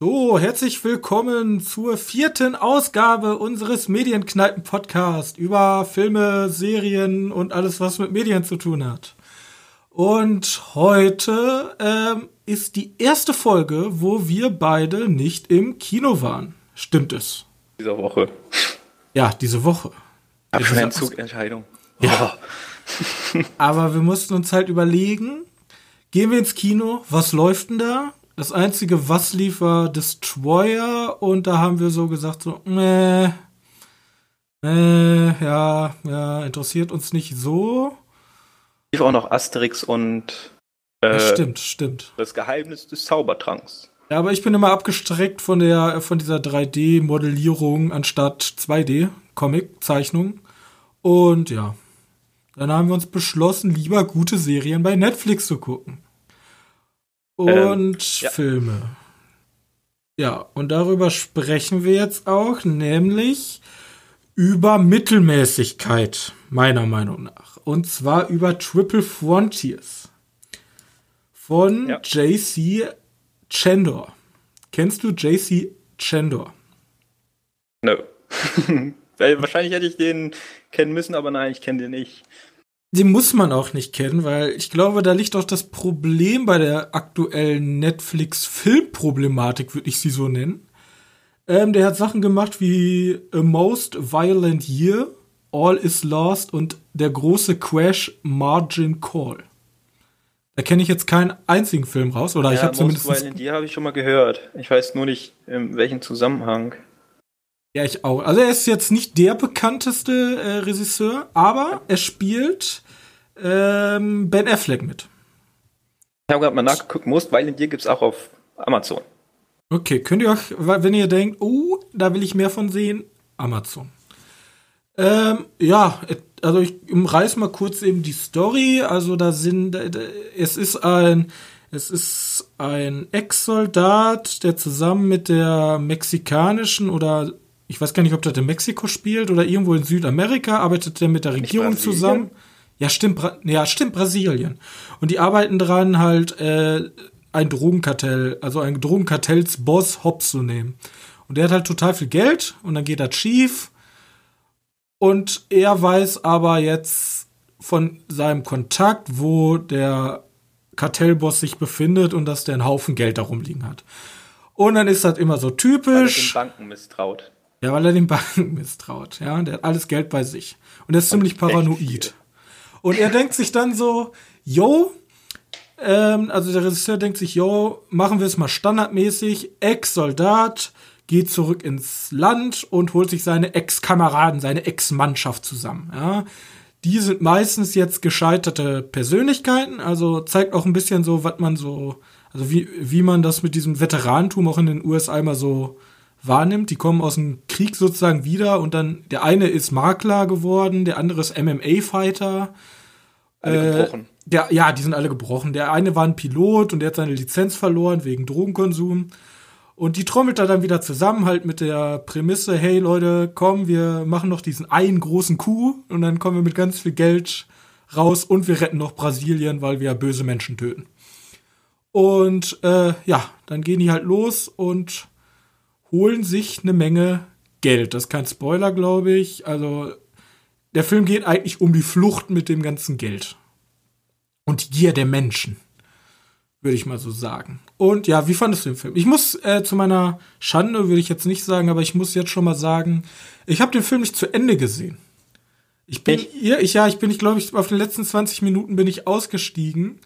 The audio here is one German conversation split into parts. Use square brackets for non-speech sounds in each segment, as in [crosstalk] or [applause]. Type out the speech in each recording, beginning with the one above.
So, herzlich willkommen zur vierten Ausgabe unseres Medienkneipen-Podcast über Filme, Serien und alles, was mit Medien zu tun hat. Und heute ähm, ist die erste Folge, wo wir beide nicht im Kino waren. Stimmt es? Diese Woche. Ja, diese Woche. Abschneidenzugentscheidung. Ja. Oh. [laughs] Aber wir mussten uns halt überlegen, gehen wir ins Kino, was läuft denn da? Das einzige, was lief, war Destroyer und da haben wir so gesagt, so, äh, äh, ja, ja, interessiert uns nicht so. Lief auch noch Asterix und äh, ja, stimmt, stimmt. Das Geheimnis des Zaubertranks. Ja, aber ich bin immer abgestreckt von der, von dieser 3D-Modellierung anstatt 2D-Comic-Zeichnung. Und ja, dann haben wir uns beschlossen, lieber gute Serien bei Netflix zu gucken. Und ähm, ja. Filme. Ja, und darüber sprechen wir jetzt auch, nämlich über Mittelmäßigkeit, meiner Meinung nach. Und zwar über Triple Frontiers von ja. JC Chandor. Kennst du JC Chandor? No. [laughs] Wahrscheinlich hätte ich den kennen müssen, aber nein, ich kenne den nicht den muss man auch nicht kennen, weil ich glaube, da liegt auch das Problem bei der aktuellen Netflix-Filmproblematik, würde ich sie so nennen. Ähm, der hat Sachen gemacht wie A Most Violent Year, All is Lost und der große Crash Margin Call. Da kenne ich jetzt keinen einzigen Film raus, oder ja, ich habe zumindest. Year habe ich schon mal gehört. Ich weiß nur nicht, in welchem Zusammenhang. Ja, ich auch. Also er ist jetzt nicht der bekannteste äh, Regisseur, aber er spielt ähm, Ben Affleck mit. Ich habe gerade mal nachgeguckt, Most Violent Year gibt es auch auf Amazon. Okay, könnt ihr euch, wenn ihr denkt, oh, da will ich mehr von sehen, Amazon. Ähm, ja, also ich umreiß mal kurz eben die Story. Also da sind, es ist ein, es ist ein Ex-Soldat, der zusammen mit der mexikanischen oder ich weiß gar nicht, ob das in Mexiko spielt oder irgendwo in Südamerika, arbeitet der mit der Regierung zusammen. Ja, stimmt, Bra ja, stimmt, Brasilien. Und die arbeiten dran, halt äh, ein Drogenkartell, also ein Drogenkartellsboss Hops zu nehmen. Und der hat halt total viel Geld und dann geht das schief. Und er weiß aber jetzt von seinem Kontakt, wo der Kartellboss sich befindet und dass der einen Haufen Geld darum liegen hat. Und dann ist das immer so typisch. Weil er den Banken misstraut. Ja, weil er den Banken [laughs] misstraut. Ja, der hat alles Geld bei sich. Und er ist ziemlich paranoid. Und er denkt sich dann so, yo, ähm, also der Regisseur denkt sich, yo, machen wir es mal standardmäßig, Ex-Soldat geht zurück ins Land und holt sich seine Ex-Kameraden, seine Ex-Mannschaft zusammen. Ja. Die sind meistens jetzt gescheiterte Persönlichkeiten, also zeigt auch ein bisschen so, was man so, also wie, wie man das mit diesem Veteranentum auch in den USA immer so wahrnimmt. Die kommen aus dem Krieg sozusagen wieder und dann der eine ist Makler geworden, der andere ist MMA-Fighter. Alle äh, gebrochen. Der, ja, die sind alle gebrochen. Der eine war ein Pilot und der hat seine Lizenz verloren wegen Drogenkonsum. Und die trommelt da dann wieder zusammen, halt mit der Prämisse, hey Leute, komm, wir machen noch diesen einen großen Coup und dann kommen wir mit ganz viel Geld raus und wir retten noch Brasilien, weil wir böse Menschen töten. Und äh, ja, dann gehen die halt los und holen sich eine Menge Geld. Das ist kein Spoiler, glaube ich. Also der Film geht eigentlich um die Flucht mit dem ganzen Geld. Und die Gier der Menschen. Würde ich mal so sagen. Und ja, wie fandest du den Film? Ich muss äh, zu meiner Schande, würde ich jetzt nicht sagen, aber ich muss jetzt schon mal sagen, ich habe den Film nicht zu Ende gesehen. Ich bin, ich? Ja, ich, ja, ich bin, ich glaube, ich, auf den letzten 20 Minuten bin ich ausgestiegen.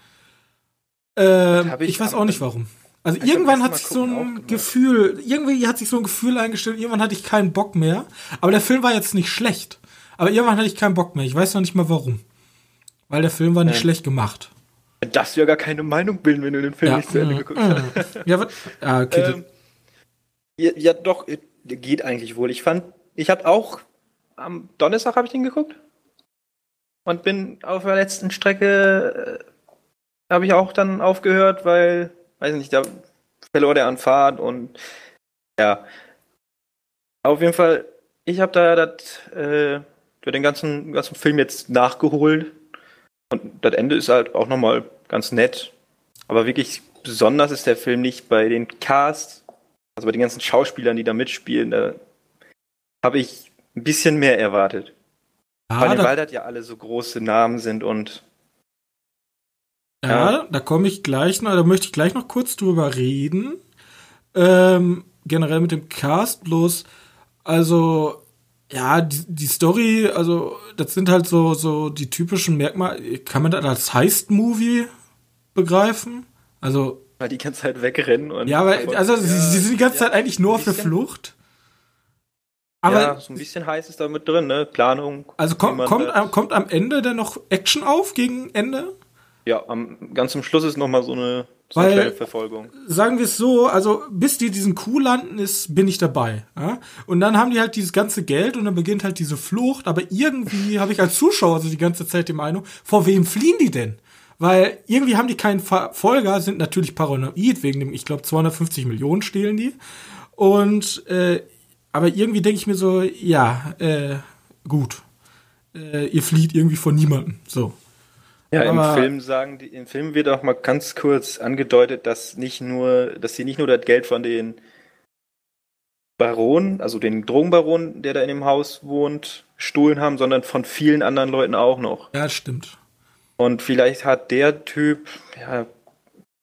Äh, ich, ich weiß auch nicht warum. Also irgendwann hat sich so ein Gefühl, irgendwie hat sich so ein Gefühl eingestellt, irgendwann hatte ich keinen Bock mehr. Aber der Film war jetzt nicht schlecht. Aber irgendwann hatte ich keinen Bock mehr. Ich weiß noch nicht mal warum. Weil der Film war nicht ja. schlecht gemacht. Dass du ja gar keine Meinung bilden, wenn du den Film ja. nicht zu Ende geguckt hast. Ja? Ah, okay. Ähm, ja, ja, doch, geht eigentlich wohl. Ich fand, ich habe auch am Donnerstag habe ich den geguckt und bin auf der letzten Strecke äh, habe ich auch dann aufgehört, weil weiß nicht, da verlor der an Fahrt und ja. Auf jeden Fall, ich habe da das, äh, den ganzen, ganzen Film jetzt nachgeholt. Und das Ende ist halt auch nochmal ganz nett. Aber wirklich besonders ist der Film nicht bei den Cast, also bei den ganzen Schauspielern, die da mitspielen. Da habe ich ein bisschen mehr erwartet. Ah, weil, da, weil das ja alle so große Namen sind und. Ja, ja. da komme ich gleich noch, da möchte ich gleich noch kurz drüber reden. Ähm, generell mit dem Cast bloß, also ja, die, die Story, also das sind halt so so die typischen Merkmale. Kann man das als Heist-Movie begreifen? Also weil die ganze Zeit wegrennen und ja, weil also ja, sie, sie, sind die ganze ja, Zeit eigentlich nur auf der Flucht. Aber ja, so ein bisschen heiß ist da mit drin, ne? Planung. Also kommt, kommt, am, kommt am Ende denn noch Action auf gegen Ende? Ja, am, ganz zum Schluss ist noch mal so eine, so eine kleine Verfolgung. Sagen wir es so, also bis die diesen Kuh landen ist, bin ich dabei. Ja? Und dann haben die halt dieses ganze Geld und dann beginnt halt diese Flucht. Aber irgendwie [laughs] habe ich als Zuschauer also die ganze Zeit die Meinung, vor wem fliehen die denn? Weil irgendwie haben die keinen Verfolger, sind natürlich paranoid wegen dem, ich glaube 250 Millionen stehlen die. Und äh, aber irgendwie denke ich mir so, ja, äh, gut. Äh, ihr flieht irgendwie von niemandem. So. Ja, aber, im Film sagen die, im Film wird auch mal ganz kurz angedeutet, dass nicht nur, dass sie nicht nur das Geld von den Baron, also den Drogenbaron, der da in dem Haus wohnt, gestohlen haben, sondern von vielen anderen Leuten auch noch. Ja, stimmt. Und vielleicht hat der Typ, ja,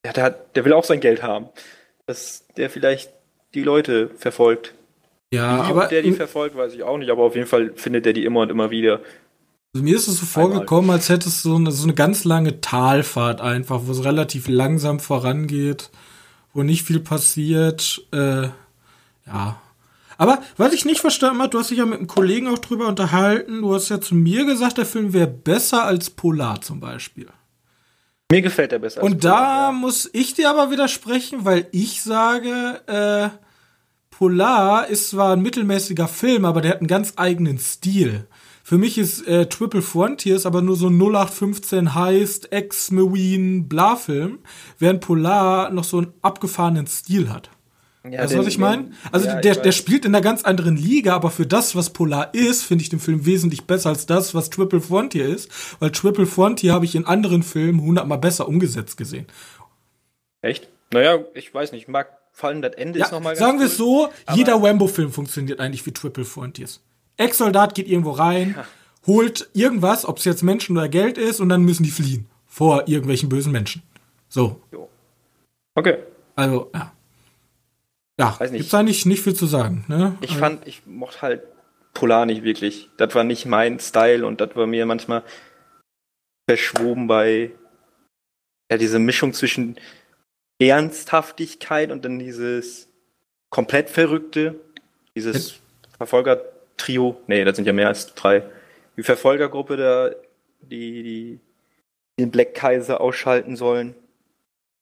ja der, hat, der will auch sein Geld haben. Dass der vielleicht die Leute verfolgt. Ja, Wie aber. der die verfolgt, weiß ich auch nicht, aber auf jeden Fall findet er die immer und immer wieder. Also mir ist es so vorgekommen, als hätte es so eine, so eine ganz lange Talfahrt einfach, wo es relativ langsam vorangeht, wo nicht viel passiert. Äh, ja. Aber was ich nicht verstanden habe, du hast dich ja mit einem Kollegen auch drüber unterhalten. Du hast ja zu mir gesagt, der Film wäre besser als Polar zum Beispiel. Mir gefällt er besser. Und Polar, da ja. muss ich dir aber widersprechen, weil ich sage, äh, Polar ist zwar ein mittelmäßiger Film, aber der hat einen ganz eigenen Stil. Für mich ist äh, Triple Frontiers aber nur so ein 0815 Heist, Ex-Marine, Bla-Film, während Polar noch so einen abgefahrenen Stil hat. Ja, weißt du, was ich meine? Also ja, der, der spielt in einer ganz anderen Liga, aber für das, was Polar ist, finde ich den Film wesentlich besser als das, was Triple Frontier ist. Weil Triple Frontier habe ich in anderen Filmen hundertmal besser umgesetzt gesehen. Echt? Naja, ich weiß nicht, mag vor allem das Ende ja, ist nochmal Sagen wir es so, jeder Rambo-Film funktioniert eigentlich wie Triple Frontiers. Ex-Soldat geht irgendwo rein, ja. holt irgendwas, ob es jetzt Menschen oder Geld ist, und dann müssen die fliehen vor irgendwelchen bösen Menschen. So. Jo. Okay. Also, ja. Ja, Weiß nicht. gibt's eigentlich nicht viel zu sagen. Ne? Ich also, fand, ich mochte halt Polar nicht wirklich. Das war nicht mein Style und das war mir manchmal verschwoben bei ja, diese Mischung zwischen Ernsthaftigkeit und dann dieses komplett Verrückte, dieses Verfolger-Trio, nee, das sind ja mehr als drei, die Verfolgergruppe da, die, die den Black Kaiser ausschalten sollen.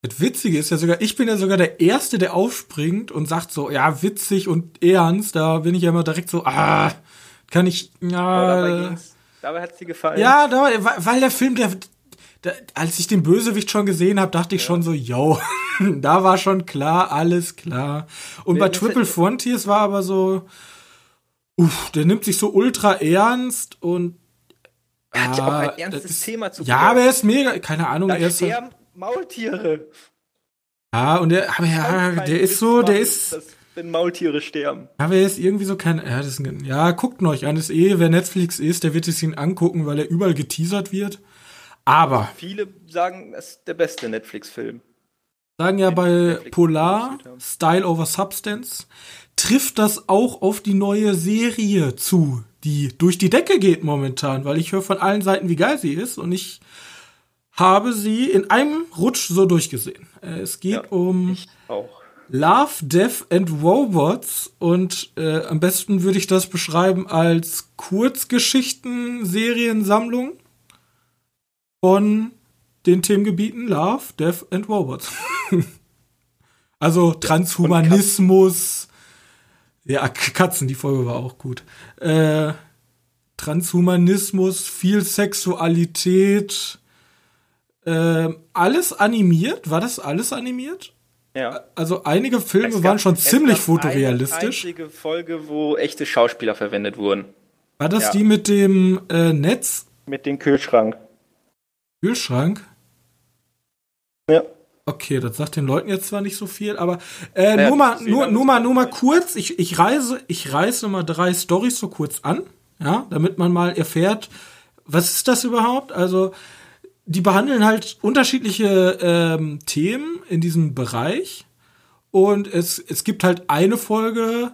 Das Witzige ist ja sogar, ich bin ja sogar der Erste, der aufspringt und sagt so, ja, witzig und ernst, da bin ich ja immer direkt so, ah, kann ich, ja. dabei, dabei hat sie gefallen. Ja, dabei, weil der Film, der, da, als ich den Bösewicht schon gesehen habe, dachte ich ja. schon so, yo, [laughs] da war schon klar, alles klar. Und nee, bei Triple Frontiers war aber so, uff, der nimmt sich so ultra ernst und er hat ja auch ein ah, ernstes ist, Thema zu Ja, aber er ist mega, keine Ahnung, da er ist sterben Maultiere. Ja, und der, aber ja, der ist so, der ist. wenn Maultiere sterben. Aber er ist irgendwie so kein, ja, das ein, ja, guckt euch an, das ist eh, wer Netflix ist, der wird es ihn angucken, weil er überall geteasert wird. Aber. Viele sagen, es ist der beste Netflix-Film. Sagen ja bei Netflix Polar, Style over Substance, trifft das auch auf die neue Serie zu, die durch die Decke geht momentan, weil ich höre von allen Seiten, wie geil sie ist und ich habe sie in einem Rutsch so durchgesehen. Äh, es geht ja, um Love, Death and Robots und äh, am besten würde ich das beschreiben als Kurzgeschichten-Seriensammlung von den Themengebieten Love, Death and Robots. [laughs] also Transhumanismus. Ja, Katzen, die Folge war auch gut. Äh, Transhumanismus, viel Sexualität, äh, alles animiert. War das alles animiert? Ja. Also einige Filme gab, waren schon ziemlich fotorealistisch. Eine einzige Folge, wo echte Schauspieler verwendet wurden. War das ja. die mit dem äh, Netz? Mit dem Kühlschrank. Kühlschrank? Ja. Okay, das sagt den Leuten jetzt zwar nicht so viel, aber äh, ja, nur, mal, nur, nur, mal, nur mal kurz, ich, ich reise, ich reiße mal drei Stories so kurz an, ja, damit man mal erfährt, was ist das überhaupt? Also, die behandeln halt unterschiedliche ähm, Themen in diesem Bereich. Und es, es gibt halt eine Folge,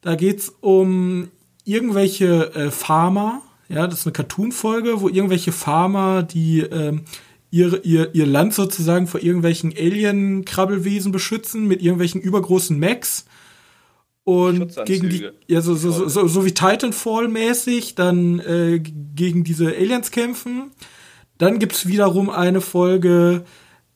da geht's um irgendwelche äh, Farmer, ja, das ist eine Cartoon-Folge, wo irgendwelche Farmer, die ähm, ihr, ihr, ihr Land sozusagen vor irgendwelchen Alien-Krabbelwesen beschützen mit irgendwelchen übergroßen Mechs und gegen die ja so so, so, so wie Titanfall mäßig dann äh, gegen diese Aliens kämpfen. Dann gibt's wiederum eine Folge,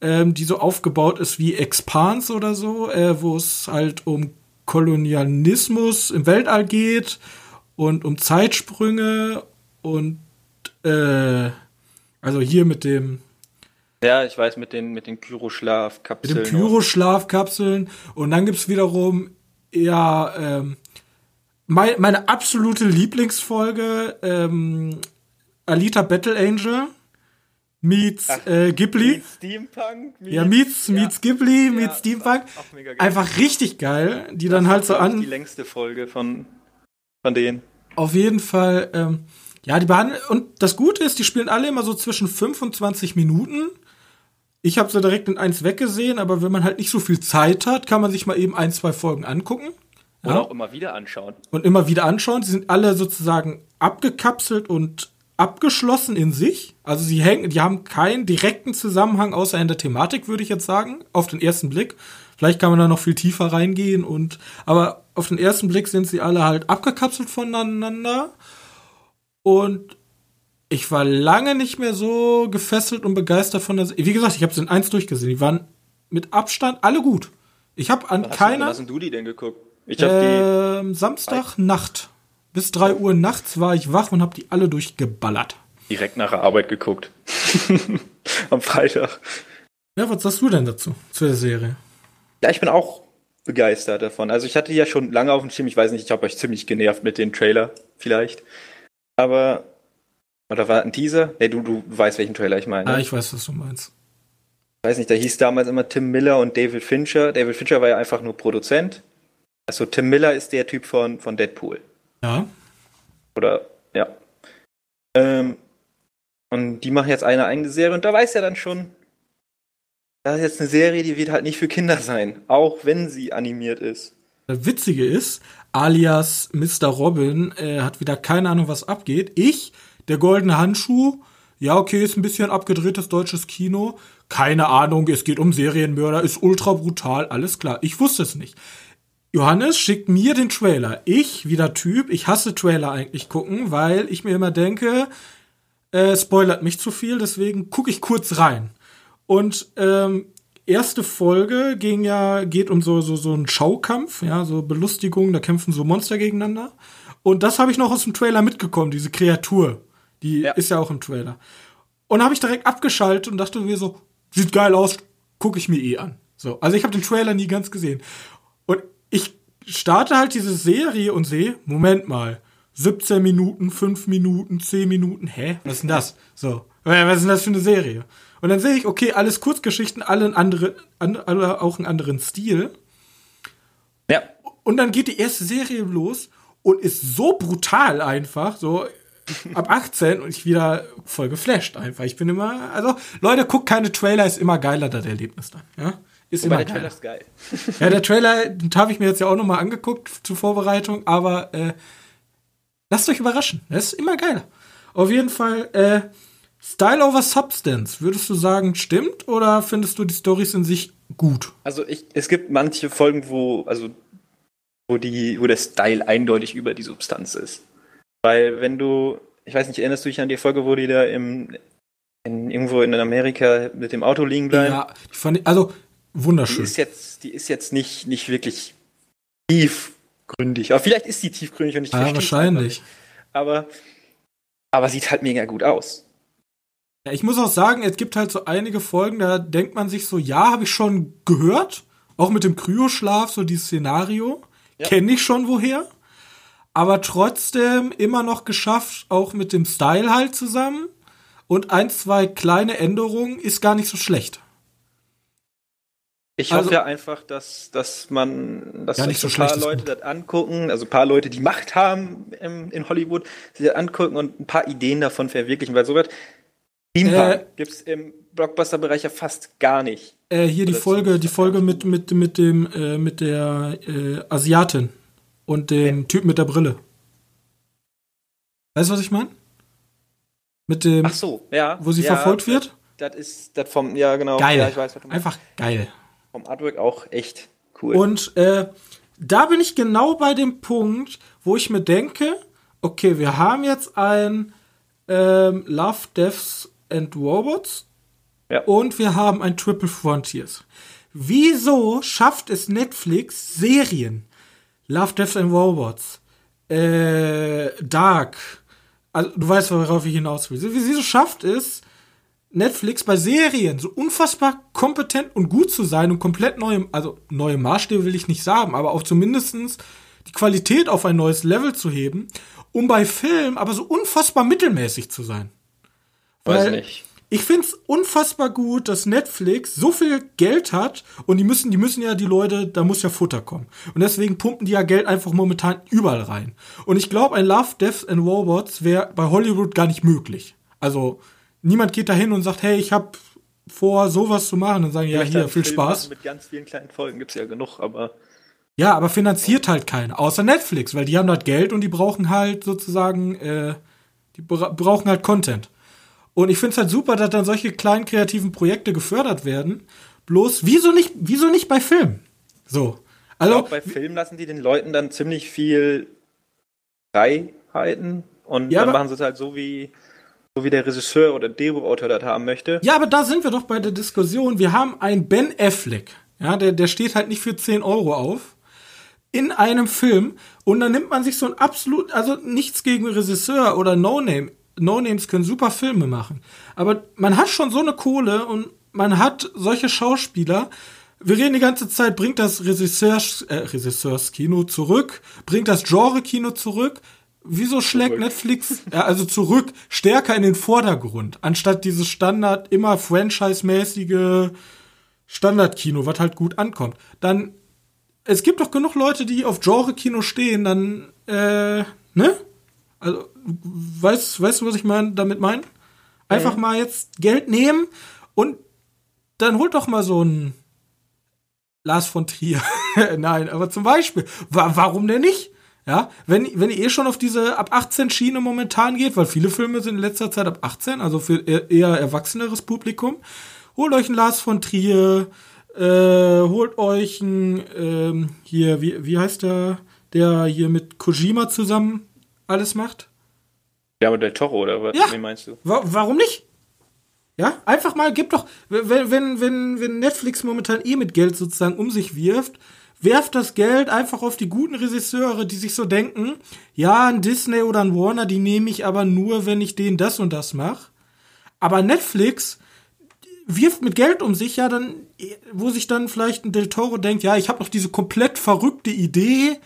ähm, die so aufgebaut ist wie Expans oder so, äh, wo es halt um Kolonialismus im Weltall geht und um Zeitsprünge und äh, also hier mit dem ja, ich weiß, mit den, mit den Kyroschlafkapseln. Mit den Kyroschlafkapseln. Und dann gibt's wiederum ja ähm, mein, meine absolute Lieblingsfolge, ähm, Alita Battle Angel meets Ach, äh, Ghibli. Meets Steampunk. Meets, ja, meets, ja. meets Ghibli, meets Steampunk. Einfach richtig geil, die das dann halt so an. Die längste Folge von, von denen. Auf jeden Fall, ähm, ja, die behandeln, und das Gute ist, die spielen alle immer so zwischen 25 Minuten. Ich habe sie direkt in eins weggesehen, aber wenn man halt nicht so viel Zeit hat, kann man sich mal eben ein, zwei Folgen angucken. Ja. Auch immer wieder anschauen. Und immer wieder anschauen. Sie sind alle sozusagen abgekapselt und abgeschlossen in sich. Also sie hängen, die haben keinen direkten Zusammenhang außer in der Thematik, würde ich jetzt sagen, auf den ersten Blick. Vielleicht kann man da noch viel tiefer reingehen und, aber auf den ersten Blick sind sie alle halt abgekapselt voneinander. Und ich war lange nicht mehr so gefesselt und begeistert von der. Wie gesagt, ich habe sie in eins durchgesehen. Die waren mit Abstand alle gut. Ich habe an was keiner. Hast du die denn geguckt? Ich hab äh, die Samstag Nacht. Bis drei Uhr nachts war ich wach und habe die alle durchgeballert. Direkt nach der Arbeit geguckt. [laughs] Am Freitag. Ja, was sagst du denn dazu, zu der Serie? Ja, ich bin auch begeistert davon. Also ich hatte ja schon lange auf dem Schirm, ich weiß nicht, ich habe euch ziemlich genervt mit dem Trailer, vielleicht. Aber oder war ein Teaser? Nee, du, du weißt, welchen Trailer ich meine. Ah, ich weiß, was du meinst. Ich weiß nicht, da hieß damals immer Tim Miller und David Fincher. David Fincher war ja einfach nur Produzent. Also Tim Miller ist der Typ von, von Deadpool. Ja. Oder, ja. Ähm, und die machen jetzt eine eigene Serie und da weiß er dann schon, das ist jetzt eine Serie, die wird halt nicht für Kinder sein, auch wenn sie animiert ist. Das Witzige ist, alias Mr. Robin äh, hat wieder keine Ahnung, was abgeht. Ich der goldene Handschuh, ja, okay, ist ein bisschen abgedrehtes deutsches Kino. Keine Ahnung, es geht um Serienmörder, ist ultra brutal, alles klar. Ich wusste es nicht. Johannes schickt mir den Trailer. Ich, wieder Typ, ich hasse Trailer eigentlich gucken, weil ich mir immer denke, äh, spoilert mich zu viel, deswegen gucke ich kurz rein. Und ähm, erste Folge ging ja, geht um so, so, so einen Schaukampf, ja, so Belustigung, da kämpfen so Monster gegeneinander. Und das habe ich noch aus dem Trailer mitgekommen, diese Kreatur. Die ja. ist ja auch im Trailer. Und habe ich direkt abgeschaltet und dachte mir so, sieht geil aus, gucke ich mir eh an. So, also ich habe den Trailer nie ganz gesehen. Und ich starte halt diese Serie und sehe, Moment mal, 17 Minuten, 5 Minuten, 10 Minuten, hä? Was ist denn das? So, was ist denn das für eine Serie? Und dann sehe ich, okay, alles Kurzgeschichten, alle, ein andere, alle auch einen anderen Stil. Ja. Und dann geht die erste Serie los und ist so brutal einfach, so ab 18 und ich wieder voll geflasht einfach. Ich bin immer, also Leute, guckt keine Trailer, ist immer geiler das Erlebnis dann, ja? Ist immer der Trailer ist geil. [laughs] ja, der Trailer, den habe ich mir jetzt ja auch nochmal angeguckt zur Vorbereitung, aber äh, lasst euch überraschen. Das ist immer geiler. Auf jeden Fall, äh, Style over Substance, würdest du sagen, stimmt oder findest du die Stories in sich gut? Also ich, es gibt manche Folgen, wo, also, wo die, wo der Style eindeutig über die Substanz ist. Weil wenn du, ich weiß nicht, erinnerst du dich an die Folge, wo die da im, in, irgendwo in Amerika mit dem Auto liegen bleiben? Ja, die fand ich, also wunderschön. Die ist jetzt, die ist jetzt nicht, nicht wirklich tiefgründig. Aber vielleicht ist sie tiefgründig und ich Ja, wahrscheinlich. Aber, aber sieht halt mega gut aus. Ja, ich muss auch sagen, es gibt halt so einige Folgen, da denkt man sich so, ja, habe ich schon gehört, Auch mit dem Kryoschlaf, so dieses Szenario. Ja. Kenne ich schon woher. Aber trotzdem immer noch geschafft, auch mit dem Style halt zusammen. Und ein, zwei kleine Änderungen ist gar nicht so schlecht. Ich also, hoffe ja einfach, dass, dass man, dass ja, sich so ein paar Leute das angucken, also ein paar Leute, die Macht haben im, in Hollywood, sich das angucken und ein paar Ideen davon verwirklichen, weil so wird Steampunk äh, gibt es im Blockbuster-Bereich ja fast gar nicht. Äh, hier die Folge, die Folge mit, mit, mit dem, äh, mit der äh, Asiatin und dem ja. Typ mit der Brille. Weißt du, was ich meine? Mit dem. Ach so, ja. Wo sie ja, verfolgt wird? Das ist das vom, ja genau. Geil. Ja, ich weiß, Einfach geil vom Artwork auch echt cool. Und äh, da bin ich genau bei dem Punkt, wo ich mir denke, okay, wir haben jetzt ein ähm, Love, Deaths and Robots ja. und wir haben ein Triple Frontiers. Wieso schafft es Netflix Serien? Love, Deaths and Robots, äh, Dark, also du weißt, worauf ich hinaus will. Wieso schafft es Netflix bei Serien so unfassbar kompetent und gut zu sein und komplett neue, also neue Maßstäbe will ich nicht sagen, aber auch zumindestens die Qualität auf ein neues Level zu heben, um bei Film aber so unfassbar mittelmäßig zu sein. Weiß Weil nicht. Ich find's unfassbar gut, dass Netflix so viel Geld hat und die müssen, die müssen ja die Leute, da muss ja Futter kommen. Und deswegen pumpen die ja Geld einfach momentan überall rein. Und ich glaube, ein Love, Death and Robots wäre bei Hollywood gar nicht möglich. Also, niemand geht da hin und sagt, hey, ich habe vor, sowas zu machen. Und sagen, ja, hier, viel Film Spaß. Mit ganz vielen kleinen Folgen gibt's ja genug, aber. Ja, aber finanziert halt keiner, außer Netflix, weil die haben halt Geld und die brauchen halt sozusagen, äh, die bra brauchen halt Content. Und ich finde es halt super, dass dann solche kleinen kreativen Projekte gefördert werden. Bloß, wieso nicht, wieso nicht bei Film? So. Also, bei Film lassen die den Leuten dann ziemlich viel Freiheiten und ja, dann machen sie es halt so wie so wie der Regisseur oder Drehbuchautor das haben möchte. Ja, aber da sind wir doch bei der Diskussion. Wir haben einen Ben Affleck, ja, der, der steht halt nicht für 10 Euro auf, in einem Film und dann nimmt man sich so ein absolut, also nichts gegen Regisseur oder No-Name. No-Names können super Filme machen. Aber man hat schon so eine Kohle und man hat solche Schauspieler, wir reden die ganze Zeit, bringt das Regisseurs, äh, Regisseurskino zurück, bringt das Genre-Kino zurück. Wieso schlägt zurück. Netflix ja, also zurück stärker in den Vordergrund, anstatt dieses Standard immer franchise-mäßige Standardkino, was halt gut ankommt? Dann es gibt doch genug Leute, die auf Genre-Kino stehen, dann äh, ne? Also weißt weißt du, was ich mein, damit meine? Einfach mhm. mal jetzt Geld nehmen und dann holt doch mal so ein Lars von Trier. [laughs] Nein, aber zum Beispiel, wa warum denn nicht? Ja, wenn, wenn ihr eh schon auf diese ab 18 Schiene momentan geht, weil viele Filme sind in letzter Zeit ab 18, also für eher erwachseneres Publikum, holt euch einen Lars von Trier, äh, holt euch einen, ähm, hier, wie, wie heißt der, der hier mit Kojima zusammen alles macht? Ja, mit der Toro, oder was? Ja. Wie meinst du? Wa warum nicht? Ja, einfach mal, gib doch, wenn, wenn, wenn, wenn Netflix momentan eh mit Geld sozusagen um sich wirft, werft das Geld einfach auf die guten Regisseure, die sich so denken, ja, ein Disney oder ein Warner, die nehme ich aber nur, wenn ich denen das und das mache. Aber Netflix wirft mit Geld um sich, ja, dann, wo sich dann vielleicht ein Del Toro denkt, ja, ich habe noch diese komplett verrückte Idee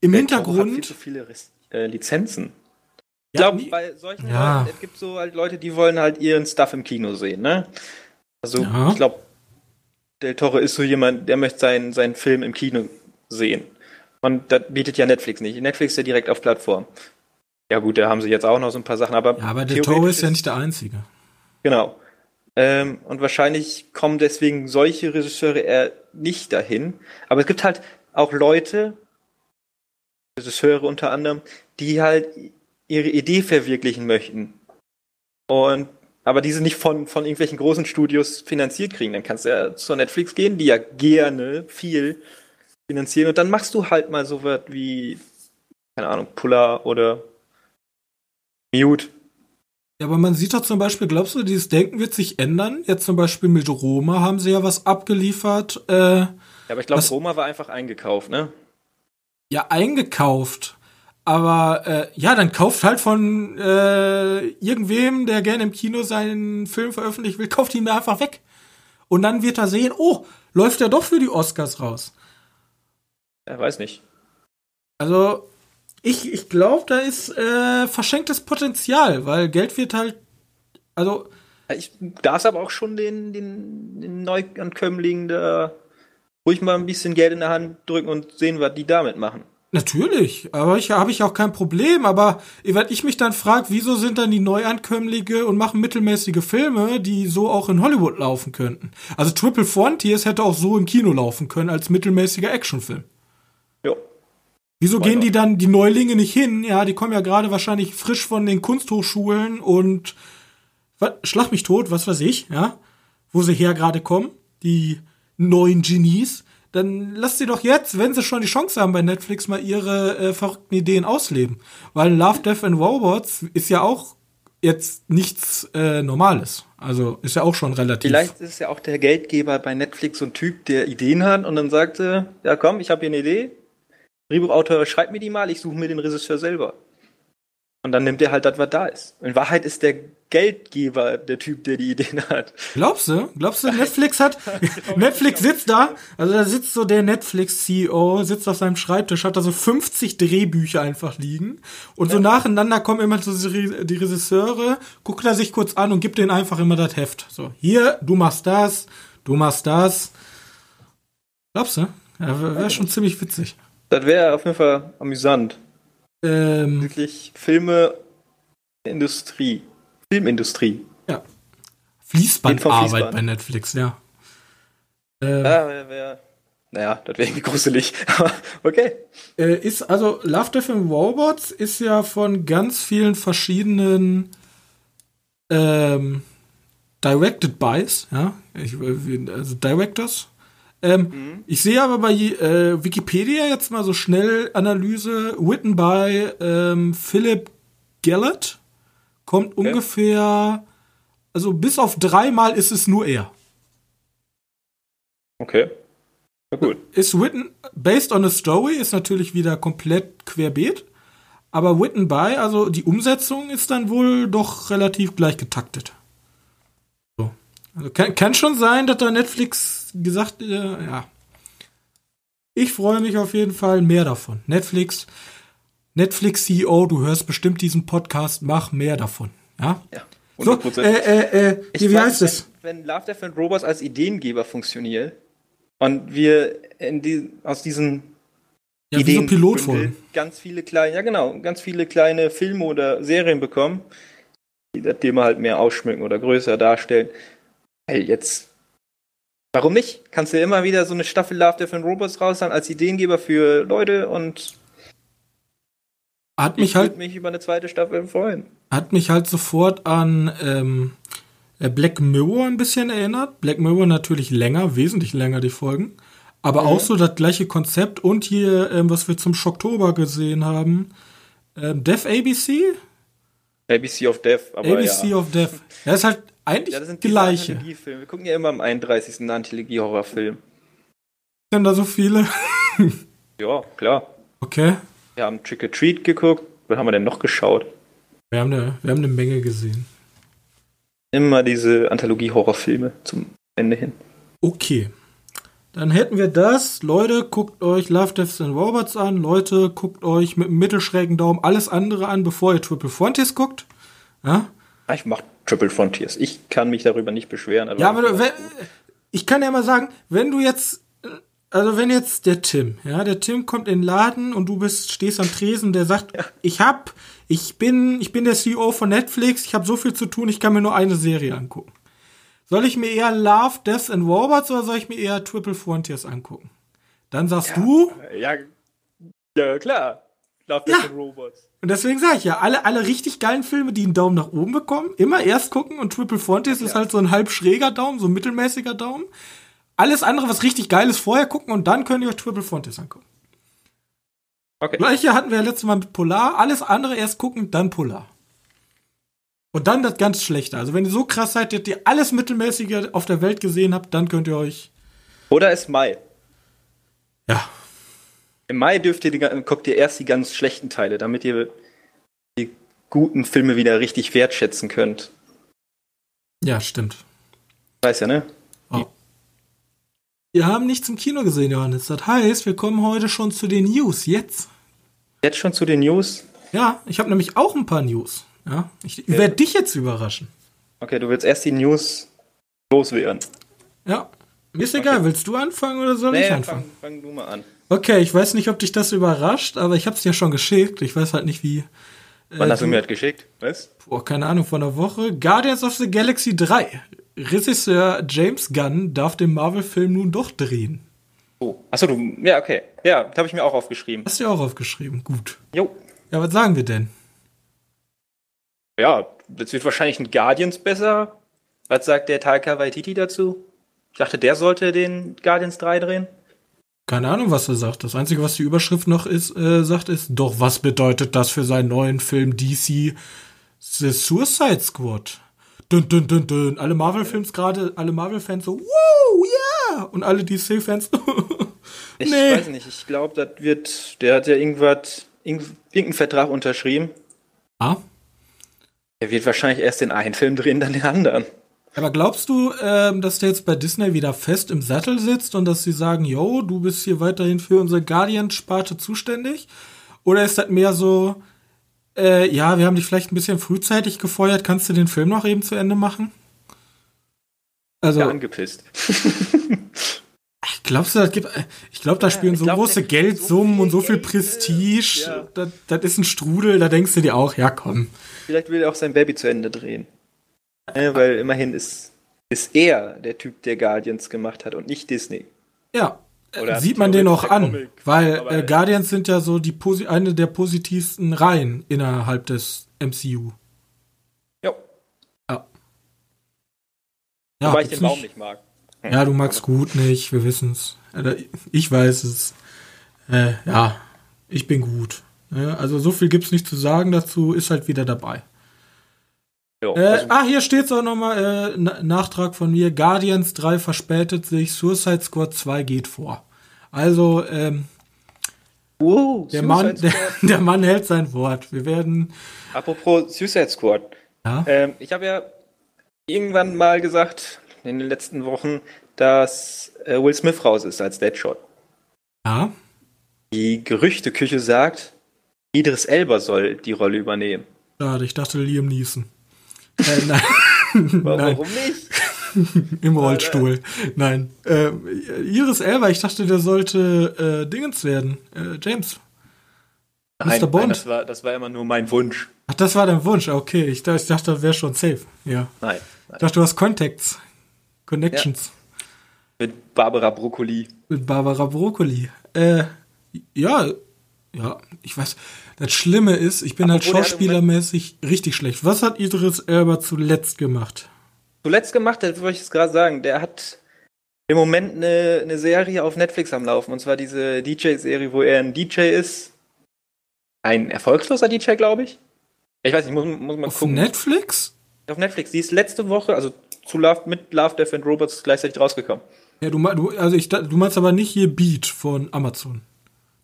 im Del Hintergrund. Toro hat viel zu viele äh, Lizenzen. Ich glaube, bei solchen ja. Leuten, es gibt so halt Leute, die wollen halt ihren Stuff im Kino sehen, ne? Also, ja. ich glaube, Del Toro ist so jemand, der möchte seinen, seinen Film im Kino sehen. Und das bietet ja Netflix nicht. Netflix ist ja direkt auf Plattform. Ja gut, da haben sie jetzt auch noch so ein paar Sachen, aber. Ja, aber Del Toro ist ja nicht der Einzige. Genau. Ähm, und wahrscheinlich kommen deswegen solche Regisseure eher nicht dahin. Aber es gibt halt auch Leute, Regisseure unter anderem, die halt ihre Idee verwirklichen möchten. Und aber diese nicht von, von irgendwelchen großen Studios finanziert kriegen. Dann kannst du ja zur Netflix gehen, die ja gerne viel finanzieren und dann machst du halt mal so was wie, keine Ahnung, Puller oder Mute. Ja, aber man sieht doch zum Beispiel, glaubst du, dieses Denken wird sich ändern? Jetzt zum Beispiel mit Roma haben sie ja was abgeliefert. Äh, ja, aber ich glaube, Roma war einfach eingekauft, ne? Ja, eingekauft. Aber äh, ja, dann kauft halt von äh, irgendwem, der gerne im Kino seinen Film veröffentlichen will, kauft ihn mir einfach weg. Und dann wird er sehen, oh, läuft er doch für die Oscars raus. Er weiß nicht. Also, ich, ich glaube, da ist äh, verschenktes Potenzial, weil Geld wird halt. Also. Ich darf aber auch schon den, den, den Neuankömmlingen da ruhig mal ein bisschen Geld in der Hand drücken und sehen, was die damit machen. Natürlich, aber ich habe ich auch kein Problem. Aber wenn ich mich dann frage, wieso sind dann die Neuankömmlinge und machen mittelmäßige Filme, die so auch in Hollywood laufen könnten? Also Triple Frontiers hätte auch so im Kino laufen können als mittelmäßiger Actionfilm. Ja. Wieso gehen die dann die Neulinge nicht hin? Ja, die kommen ja gerade wahrscheinlich frisch von den Kunsthochschulen und was, schlag mich tot, was weiß ich, ja, wo sie her gerade kommen, die neuen Genies. Dann lasst sie doch jetzt, wenn sie schon die Chance haben bei Netflix, mal ihre äh, verrückten Ideen ausleben. Weil Love, Death and Robots ist ja auch jetzt nichts äh, Normales. Also ist ja auch schon relativ. Vielleicht ist ja auch der Geldgeber bei Netflix so ein Typ, der Ideen hat und dann sagte, ja komm, ich habe hier eine Idee, Drehbuchautor, schreib mir die mal, ich suche mir den Regisseur selber. Und dann nimmt er halt das, was da ist. In Wahrheit ist der Geldgeber der Typ, der die Ideen hat. Glaubst du? Glaubst du, [laughs] Netflix hat, Netflix sitzt da, also da sitzt so der Netflix-CEO, sitzt auf seinem Schreibtisch, hat da so 50 Drehbücher einfach liegen und so nacheinander kommen immer so die Regisseure, guckt er sich kurz an und gibt denen einfach immer das Heft. So, hier, du machst das, du machst das. Glaubst du? Ja, wäre schon ziemlich witzig. Das wäre auf jeden Fall amüsant. Ähm, Wirklich Filme, Industrie. Filmindustrie. Ja. Fließbandarbeit bei Netflix, ja. Ähm, ja, wär, wär, naja, das wäre irgendwie gruselig. [laughs] Okay. Äh, ist, also Love, Death and Robots ist ja von ganz vielen verschiedenen ähm, Directed Bys, ja, ich, also Directors, ähm, mhm. Ich sehe aber bei äh, Wikipedia jetzt mal so schnell Analyse, written by ähm, Philip Gellert, kommt okay. ungefähr, also bis auf dreimal ist es nur er. Okay. Na gut. Ist written, based on a story, ist natürlich wieder komplett querbeet. Aber written by, also die Umsetzung ist dann wohl doch relativ gleich getaktet. So. Also kann, kann schon sein, dass da Netflix gesagt, äh, ja. Ich freue mich auf jeden Fall mehr davon. Netflix, Netflix CEO, du hörst bestimmt diesen Podcast, mach mehr davon. Ja. ja 100%. So, äh, äh, äh, wie, wie heißt es? Wenn, wenn Love, Death and Robots als Ideengeber funktioniert und wir in die, aus diesen ja, Ideen so Pilotfolgen. ganz viele kleine, ja genau, ganz viele kleine Filme oder Serien bekommen, die das Thema halt mehr ausschmücken oder größer darstellen. Hey, jetzt Warum nicht? Kannst du immer wieder so eine Staffel Love Death and Robots raushauen als Ideengeber für Leute und hat mich ich halt mich über eine zweite Staffel freuen. Hat mich halt sofort an ähm, äh, Black Mirror ein bisschen erinnert. Black Mirror natürlich länger, wesentlich länger die Folgen, aber mhm. auch so das gleiche Konzept und hier ähm, was wir zum Schocktober gesehen haben, ähm, Death ABC. ABC of Death, aber ABC ja. of Death. Ja, ist halt eigentlich ja, das sind gleiche. Wir gucken ja immer am 31. Anthologie-Horrorfilm. Sind da so viele? [laughs] ja, klar. Okay. Wir haben Trick or Treat geguckt. Was haben wir denn noch geschaut? Wir haben eine, wir haben eine Menge gesehen. Immer diese Anthologie-Horrorfilme zum Ende hin. Okay. Dann hätten wir das. Leute, guckt euch Love, Deaths and Robots an. Leute, guckt euch mit einem mittelschrägen Daumen alles andere an, bevor ihr Triple Frontiers guckt. Ja? Ich mach Triple Frontiers. Ich kann mich darüber nicht beschweren. ja, aber wenn, ich kann ja mal sagen, wenn du jetzt, also wenn jetzt der Tim, ja, der Tim kommt in den Laden und du bist, stehst am Tresen, der sagt, ja. ich hab, ich bin, ich bin der CEO von Netflix, ich habe so viel zu tun, ich kann mir nur eine Serie angucken. Soll ich mir eher Love, Death and Robots oder soll ich mir eher Triple Frontiers angucken? Dann sagst ja, du. Ja, ja, klar. Love, Death and Robots. Und deswegen sage ich ja, alle, alle richtig geilen Filme, die einen Daumen nach oben bekommen, immer erst gucken und Triple Frontiers ja. ist halt so ein halb schräger Daumen, so ein mittelmäßiger Daumen. Alles andere, was richtig geil ist, vorher gucken und dann könnt ihr euch Triple Frontiers angucken. Okay. Gleiche hatten wir ja letztes Mal mit Polar. Alles andere erst gucken, dann Polar. Und dann das ganz Schlechte. Also wenn ihr so krass seid, dass ihr alles Mittelmäßige auf der Welt gesehen habt, dann könnt ihr euch. Oder ist Mai. Ja, im Mai dürft ihr die, guckt ihr erst die ganz schlechten Teile, damit ihr die guten Filme wieder richtig wertschätzen könnt. Ja, stimmt. Weiß ja, ne? Oh. Wir haben nichts im Kino gesehen, Johannes. Das heißt, wir kommen heute schon zu den News. Jetzt. Jetzt schon zu den News? Ja, ich habe nämlich auch ein paar News. Ja, ich okay. werde dich jetzt überraschen. Okay, du willst erst die News loswerden. Ja. Mir ist egal, willst du anfangen oder soll nee, ich anfangen? Fang, fang du mal an. Okay, ich weiß nicht, ob dich das überrascht, aber ich habe es dir schon geschickt. Ich weiß halt nicht, wie. Wann äh, hast du mir das geschickt? Was? Boah, keine Ahnung, von der Woche. Guardians of the Galaxy 3 Regisseur James Gunn darf den Marvel-Film nun doch drehen. Oh, achso, du, ja, okay. Ja, habe ich mir auch aufgeschrieben. Hast du ja auch aufgeschrieben, gut. Jo. Ja, was sagen wir denn? Ja, das wird wahrscheinlich ein Guardians besser. Was sagt der Taika Waititi dazu? Ich dachte, der sollte den Guardians 3 drehen. Keine Ahnung, was er sagt. Das Einzige, was die Überschrift noch ist, äh, sagt, ist, doch was bedeutet das für seinen neuen Film DC The Suicide Squad? dün, dün, dün, dün. Alle Marvel-Films gerade, alle Marvel-Fans so, wow, ja! Yeah! Und alle DC-Fans, [laughs] Ich nee. weiß nicht, ich glaube, das wird, der hat ja irgendwas, irgendeinen Vertrag unterschrieben. Ah? Er wird wahrscheinlich erst den einen Film drehen, dann den anderen. Aber glaubst du, ähm, dass der jetzt bei Disney wieder fest im Sattel sitzt und dass sie sagen, yo, du bist hier weiterhin für unsere Guardian-Sparte zuständig? Oder ist das mehr so, äh, ja, wir haben dich vielleicht ein bisschen frühzeitig gefeuert. Kannst du den Film noch eben zu Ende machen? Also, ja, angepisst. Glaubst du, das gibt, ich glaube, da spielen ja, so glaub, große Geldsummen so und so viel Prestige. Ja. Das, das, ist ein Strudel, da denkst du dir auch, ja komm. Vielleicht will er auch sein Baby zu Ende drehen. Ja, weil immerhin ist, ist er der Typ, der Guardians gemacht hat und nicht Disney. Ja, oder sieht man den auch an, Comic, weil äh, Guardians sind ja so die eine der positivsten Reihen innerhalb des MCU. Jo. Ja. ja Wobei ich den Baum nicht mag. Ja, du magst gut nicht, wir wissen's. Ich weiß es. Äh, ja, ich bin gut. Also so viel gibt's nicht zu sagen dazu, ist halt wieder dabei. Jo, äh, also ah, hier steht's auch nochmal, äh, Nachtrag von mir. Guardians 3 verspätet sich, Suicide Squad 2 geht vor. Also, ähm, wow, der, Mann, der, [laughs] der, Mann hält sein Wort. Wir werden. Apropos Suicide Squad. Ja? Ähm, ich habe ja irgendwann mal gesagt, in den letzten Wochen, dass äh, Will Smith raus ist als Deadshot. Ja. Die Gerüchteküche sagt, Idris Elba soll die Rolle übernehmen. Schade, ich dachte Liam Neeson. Äh, nein. [laughs] Warum nicht? [laughs] Im Rollstuhl. Nein. Äh, Iris Elba, ich dachte, der sollte äh, Dingens werden. Äh, James. Nein, Mr. Bond. Nein, das, war, das war immer nur mein Wunsch. Ach, das war dein Wunsch. Okay, ich, dachte, ich dachte, das wäre schon safe. Ja. Nein. nein. Ich dachte, du hast Contacts. Connections. Ja. Mit Barbara Broccoli. Mit Barbara Broccoli. Äh, ja, ja, ich weiß. Das Schlimme ist, ich bin Apropos halt schauspielermäßig richtig schlecht. Was hat Idris Elba zuletzt gemacht? zuletzt gemacht hat, wollte ich es gerade sagen, der hat im Moment eine, eine Serie auf Netflix am Laufen. Und zwar diese DJ-Serie, wo er ein DJ ist. Ein erfolgloser DJ, glaube ich. Ich weiß nicht, muss, muss mal auf gucken. Auf Netflix? Auf Netflix. Die ist letzte Woche, also zu Love, mit Love, Death and Robots gleichzeitig rausgekommen. Ja, du, du, also ich, du meinst aber nicht hier Beat von Amazon.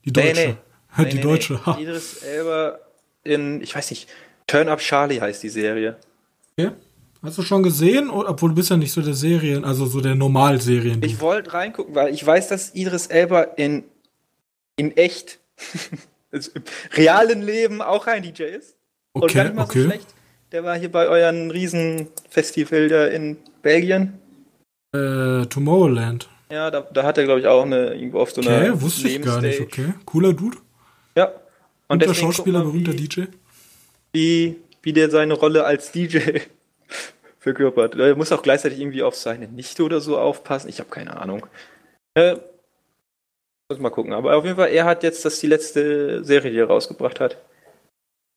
Die deutsche. Nee, nee. [laughs] die nee, deutsche. Nee. [laughs] Idris Elba in, ich weiß nicht, Turn Up Charlie heißt die Serie. Okay. Hast du schon gesehen? Obwohl du bist ja nicht so der Serien, also so der Normalserien. Ich wollte reingucken, weil ich weiß, dass Idris Elba in, in echt, [laughs] also im realen Leben auch ein DJ ist. Okay, Und gar nicht mal okay. so schlecht. Der war hier bei euren Riesenfestival da in Belgien. Äh, Tomorrowland. Ja, da, da hat er, glaube ich, auch eine, irgendwo auf so einer. Okay, wusste ich gar nicht, okay. Cooler Dude. Ja. Und der Schauspieler, berühmter DJ. Wie, wie der seine Rolle als DJ [laughs] verkörpert. Er muss auch gleichzeitig irgendwie auf seine Nichte oder so aufpassen. Ich habe keine Ahnung. Äh, muss mal gucken. Aber auf jeden Fall, er hat jetzt das die letzte Serie, die er rausgebracht hat.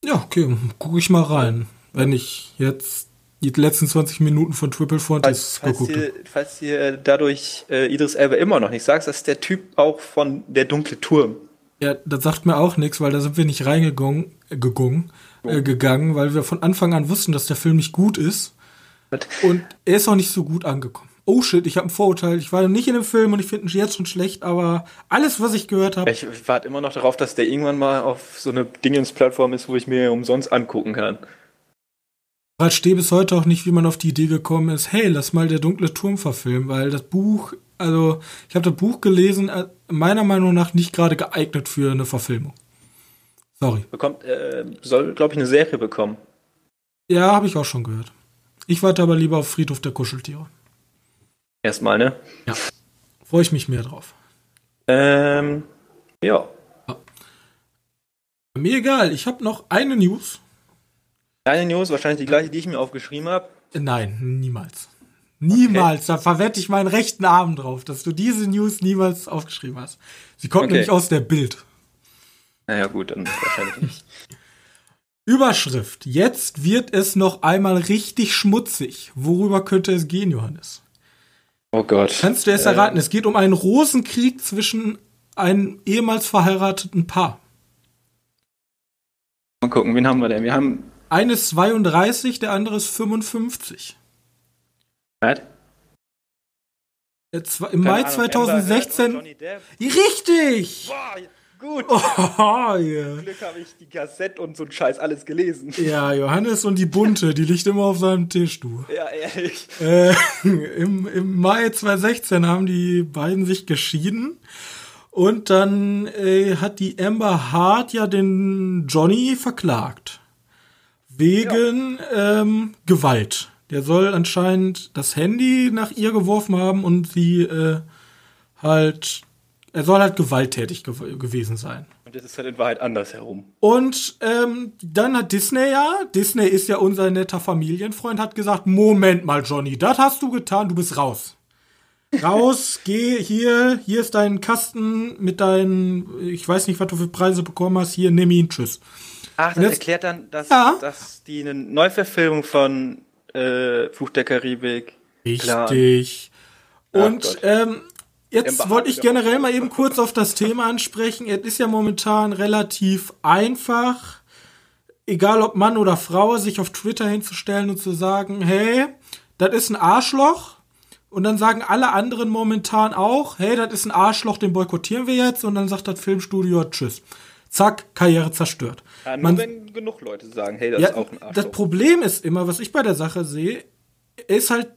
Ja, okay, gucke ich mal rein. Wenn ich jetzt die letzten 20 Minuten von Triple Frontiers geguckt habe. Falls dir dadurch äh, Idris Elba immer noch nicht sagst, das ist der Typ auch von Der dunkle Turm. Ja, das sagt mir auch nichts, weil da sind wir nicht reingegangen, gegangen, äh, gegangen, weil wir von Anfang an wussten, dass der Film nicht gut ist. Und er ist auch nicht so gut angekommen. Oh shit, ich habe ein Vorurteil. Ich war noch nicht in dem Film und ich finde ihn jetzt schon schlecht, aber alles, was ich gehört habe. Ich, ich warte immer noch darauf, dass der irgendwann mal auf so eine Dingens-Plattform ist, wo ich mir umsonst angucken kann. Ich verstehe bis heute auch nicht, wie man auf die Idee gekommen ist, hey, lass mal der dunkle Turm verfilmen, weil das Buch Also, ich habe das Buch gelesen, äh, meiner Meinung nach nicht gerade geeignet für eine Verfilmung. Sorry. Bekommt, äh, soll, glaube ich, eine Serie bekommen. Ja, habe ich auch schon gehört. Ich warte aber lieber auf Friedhof der Kuscheltiere. Erstmal, ne? Ja. Freue ich mich mehr drauf. Ähm, ja. ja. Mir egal, ich habe noch eine News. Eine News, wahrscheinlich die gleiche, die ich mir aufgeschrieben habe. Nein, niemals. Niemals. Okay. Da verwette ich meinen rechten Arm drauf, dass du diese News niemals aufgeschrieben hast. Sie kommt okay. nämlich aus der Bild. Naja, gut, dann wahrscheinlich nicht. [laughs] Überschrift. Jetzt wird es noch einmal richtig schmutzig. Worüber könnte es gehen, Johannes? Oh Gott. Kannst du es äh, erraten? Es geht um einen Rosenkrieg zwischen einem ehemals verheirateten Paar. Mal gucken, wen haben wir denn? Wir haben. Eines 32, der andere ist 55. Was? Im Mai 2016. Richtig! Boah, gut. Oh, yeah. Glück habe ich die Kassette und so ein Scheiß alles gelesen. Ja, Johannes und die Bunte, die liegt immer auf seinem Tisch, du. Ja, ehrlich. Äh, [laughs] im, Im Mai 2016 haben die beiden sich geschieden. Und dann äh, hat die Amber Hart ja den Johnny verklagt. Wegen ja. ähm, Gewalt. Der soll anscheinend das Handy nach ihr geworfen haben und sie äh, halt er soll halt gewalttätig ge gewesen sein. Und das ist halt in Wahrheit andersherum. Und ähm, dann hat Disney ja, Disney ist ja unser netter Familienfreund, hat gesagt, Moment mal, Johnny, das hast du getan, du bist raus. Raus, [laughs] geh hier, hier ist dein Kasten mit deinen, ich weiß nicht, was du für Preise bekommen hast, hier, nimm ihn, tschüss. Ach, das jetzt, erklärt dann, dass, ja. dass die eine Neuverfilmung von äh, Fluch der Karibik. Richtig. Und ähm, Jetzt wollte ich generell mal eben kurz auf das Thema ansprechen. Es ist ja momentan relativ einfach, egal ob Mann oder Frau, sich auf Twitter hinzustellen und zu sagen, hey, das ist ein Arschloch. Und dann sagen alle anderen momentan auch, hey, das ist ein Arschloch, den boykottieren wir jetzt. Und dann sagt das Filmstudio, tschüss. Zack, Karriere zerstört. Ja, nur Man, wenn genug Leute sagen, hey, das ja, ist auch ein Arschloch. Das Problem ist immer, was ich bei der Sache sehe, ist halt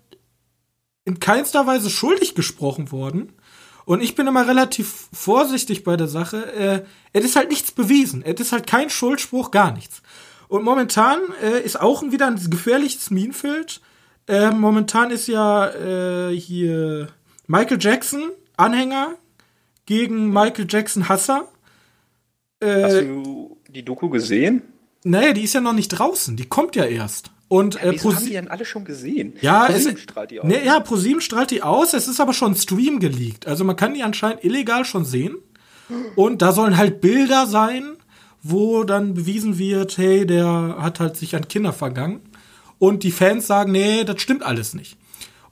in keinster Weise schuldig gesprochen worden. Und ich bin immer relativ vorsichtig bei der Sache. Äh, es ist halt nichts bewiesen. Es ist halt kein Schuldspruch, gar nichts. Und momentan äh, ist auch wieder ein gefährliches Minenfeld. Äh, momentan ist ja äh, hier Michael Jackson Anhänger gegen Michael Jackson Hasser. Äh, Hast du die Doku gesehen? Naja, die ist ja noch nicht draußen. Die kommt ja erst. Und ja, äh, haben die denn alle schon gesehen? Ja, ProSieben strahlt die aus. Ne, ja, ProSieben strahlt die aus. Es ist aber schon Stream geleakt. Also man kann die anscheinend illegal schon sehen. Und da sollen halt Bilder sein, wo dann bewiesen wird, hey, der hat halt sich an Kinder vergangen. Und die Fans sagen, nee, das stimmt alles nicht.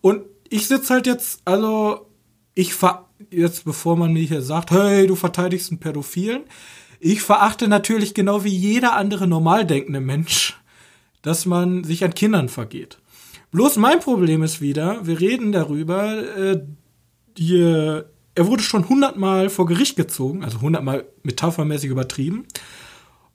Und ich sitze halt jetzt, also ich ver jetzt, bevor man mir hier sagt, hey, du verteidigst einen Pädophilen, ich verachte natürlich genau wie jeder andere normal denkende Mensch dass man sich an Kindern vergeht. Bloß mein Problem ist wieder, wir reden darüber, äh, die, er wurde schon hundertmal vor Gericht gezogen, also hundertmal metaphermäßig übertrieben.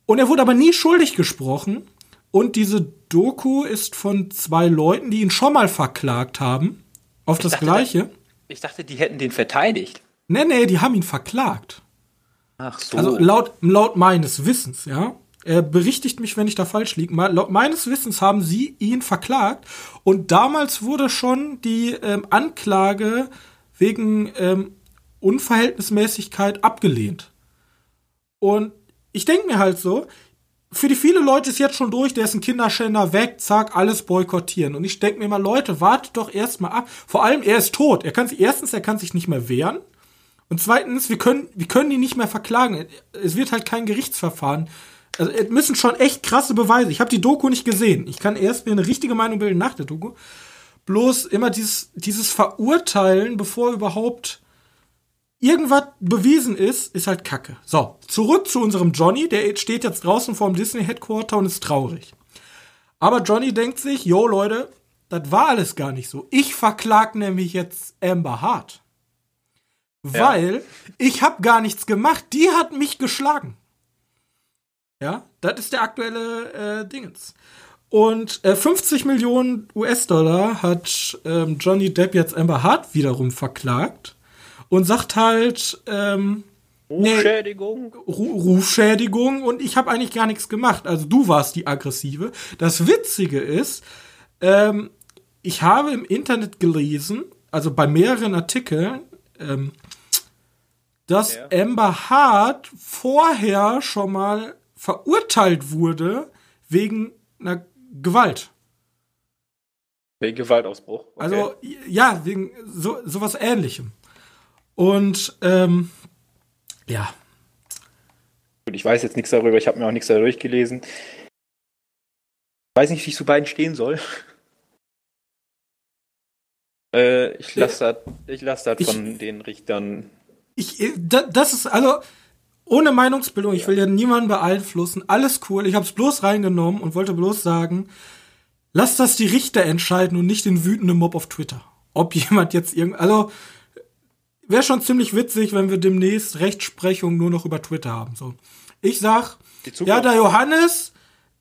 Und er wurde aber nie schuldig gesprochen. Und diese Doku ist von zwei Leuten, die ihn schon mal verklagt haben, auf ich das dachte, Gleiche. Ich dachte, die hätten den verteidigt. Nee, nee, die haben ihn verklagt. Ach so. Also laut, laut meines Wissens, ja. Er berichtigt mich, wenn ich da falsch liege. Laut meines Wissens haben sie ihn verklagt und damals wurde schon die ähm, Anklage wegen ähm, Unverhältnismäßigkeit abgelehnt. Und ich denke mir halt so, für die viele Leute ist jetzt schon durch, der ist ein Kinderschänder weg, zack, alles boykottieren. Und ich denke mir mal, Leute, wartet doch erstmal ab. Vor allem, er ist tot. Er kann sich, erstens, er kann sich nicht mehr wehren. Und zweitens, wir können, wir können ihn nicht mehr verklagen. Es wird halt kein Gerichtsverfahren also es müssen schon echt krasse Beweise. Ich habe die Doku nicht gesehen. Ich kann erst mir eine richtige Meinung bilden nach der Doku. Bloß immer dieses, dieses Verurteilen, bevor überhaupt irgendwas bewiesen ist, ist halt Kacke. So, zurück zu unserem Johnny. Der steht jetzt draußen vorm Disney Headquarter und ist traurig. Aber Johnny denkt sich, yo Leute, das war alles gar nicht so. Ich verklag nämlich jetzt Amber Hart. Weil ja. ich habe gar nichts gemacht. Die hat mich geschlagen. Ja, das ist der aktuelle äh, Dingens. Und äh, 50 Millionen US-Dollar hat ähm, Johnny Depp jetzt Amber Hart wiederum verklagt und sagt halt, ähm, Rufschädigung. Nee, Rufschädigung und ich habe eigentlich gar nichts gemacht. Also du warst die aggressive. Das Witzige ist, ähm, ich habe im Internet gelesen, also bei mehreren Artikeln, ähm, dass ja. Amber Hart vorher schon mal verurteilt wurde wegen einer Gewalt. Wegen Gewaltausbruch. Okay. Also ja, wegen so sowas Ähnlichem. Und ähm, ja. Gut, ich weiß jetzt nichts darüber, ich habe mir auch nichts darüber durchgelesen. Ich weiß nicht, wie ich zu beiden stehen soll. [laughs] Äh, ich lasse das, lass das von den Richtern. Ich, äh, das ist, also, ohne Meinungsbildung, ich will ja niemanden beeinflussen, alles cool. Ich habe es bloß reingenommen und wollte bloß sagen, lass das die Richter entscheiden und nicht den wütenden Mob auf Twitter. Ob [laughs] jemand jetzt irgend, also, wäre schon ziemlich witzig, wenn wir demnächst Rechtsprechung nur noch über Twitter haben. So, ich sag, ja, der Johannes,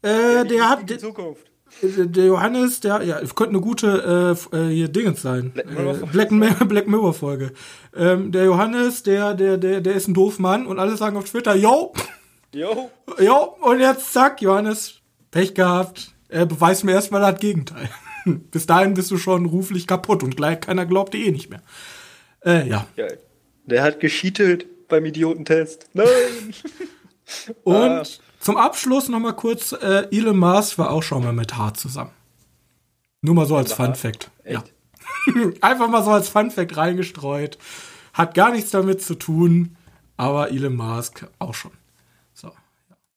äh, ja, der hat, die Zukunft der Johannes, der, ja, könnte eine gute äh, äh hier Dingens sein. Black Mirror, äh, Black, Mirror, Folge. Ähm, der Johannes, der, der, der, der ist ein Doofmann und alle sagen auf Twitter, yo, yo, yo, und jetzt zack, Johannes, Pech gehabt, äh, beweis mir erstmal das Gegenteil. [laughs] Bis dahin bist du schon ruflich kaputt und gleich keiner glaubt dir eh nicht mehr. Äh, ja. ja. Der hat geschietelt beim Idiotentest. Nein! und [laughs] ah. Zum Abschluss noch mal kurz, äh, Elon Musk war auch schon mal mit Hart zusammen. Nur mal so als Fun Fact. Ja. [laughs] Einfach mal so als Fun Fact reingestreut. Hat gar nichts damit zu tun, aber Elon Musk auch schon. So.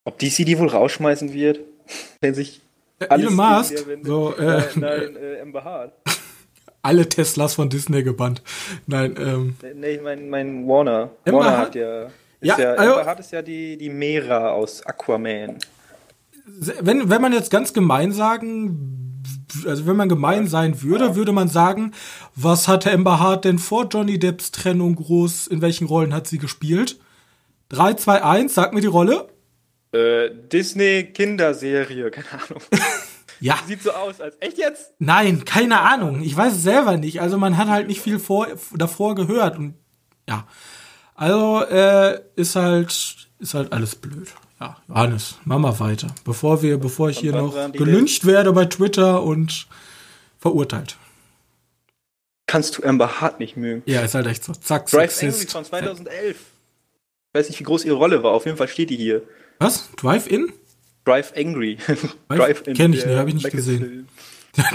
Ob DC die wohl rausschmeißen wird, [laughs] wenn sich äh, Elon Musk, so, äh, nein, äh, Amber Hart. [laughs] alle Teslas von Disney gebannt. Nein, ähm. Nee, ich mein, mein Warner. Amber Warner hat ja ja, ja also, hat es ja die, die Mera aus Aquaman. Wenn, wenn man jetzt ganz gemein sagen, also wenn man gemein sein würde, ja. würde man sagen, was hatte Amber Hart denn vor Johnny Depps Trennung groß, in welchen Rollen hat sie gespielt? 3, 2, 1, sag mir die Rolle. Äh, Disney Kinderserie, [laughs] keine Ahnung. [laughs] ja. Sieht so aus, als echt jetzt? Nein, keine Ahnung. Ich weiß es selber nicht. Also man hat halt nicht viel vor, davor gehört und ja. Also, äh, ist halt, ist halt alles blöd. Ja, Johannes, mach mal weiter. Bevor wir, bevor ich hier noch gelünscht werde bei Twitter und verurteilt. Kannst du Amber Hart nicht mögen? Ja, ist halt echt so. Zack, Drive Angry von 2011. Ich weiß nicht, wie groß ihre Rolle war. Auf jeden Fall steht die hier. Was? Drive-In? Drive Angry. [laughs] Drive-In. Kenn ich nicht, habe ich nicht gesehen.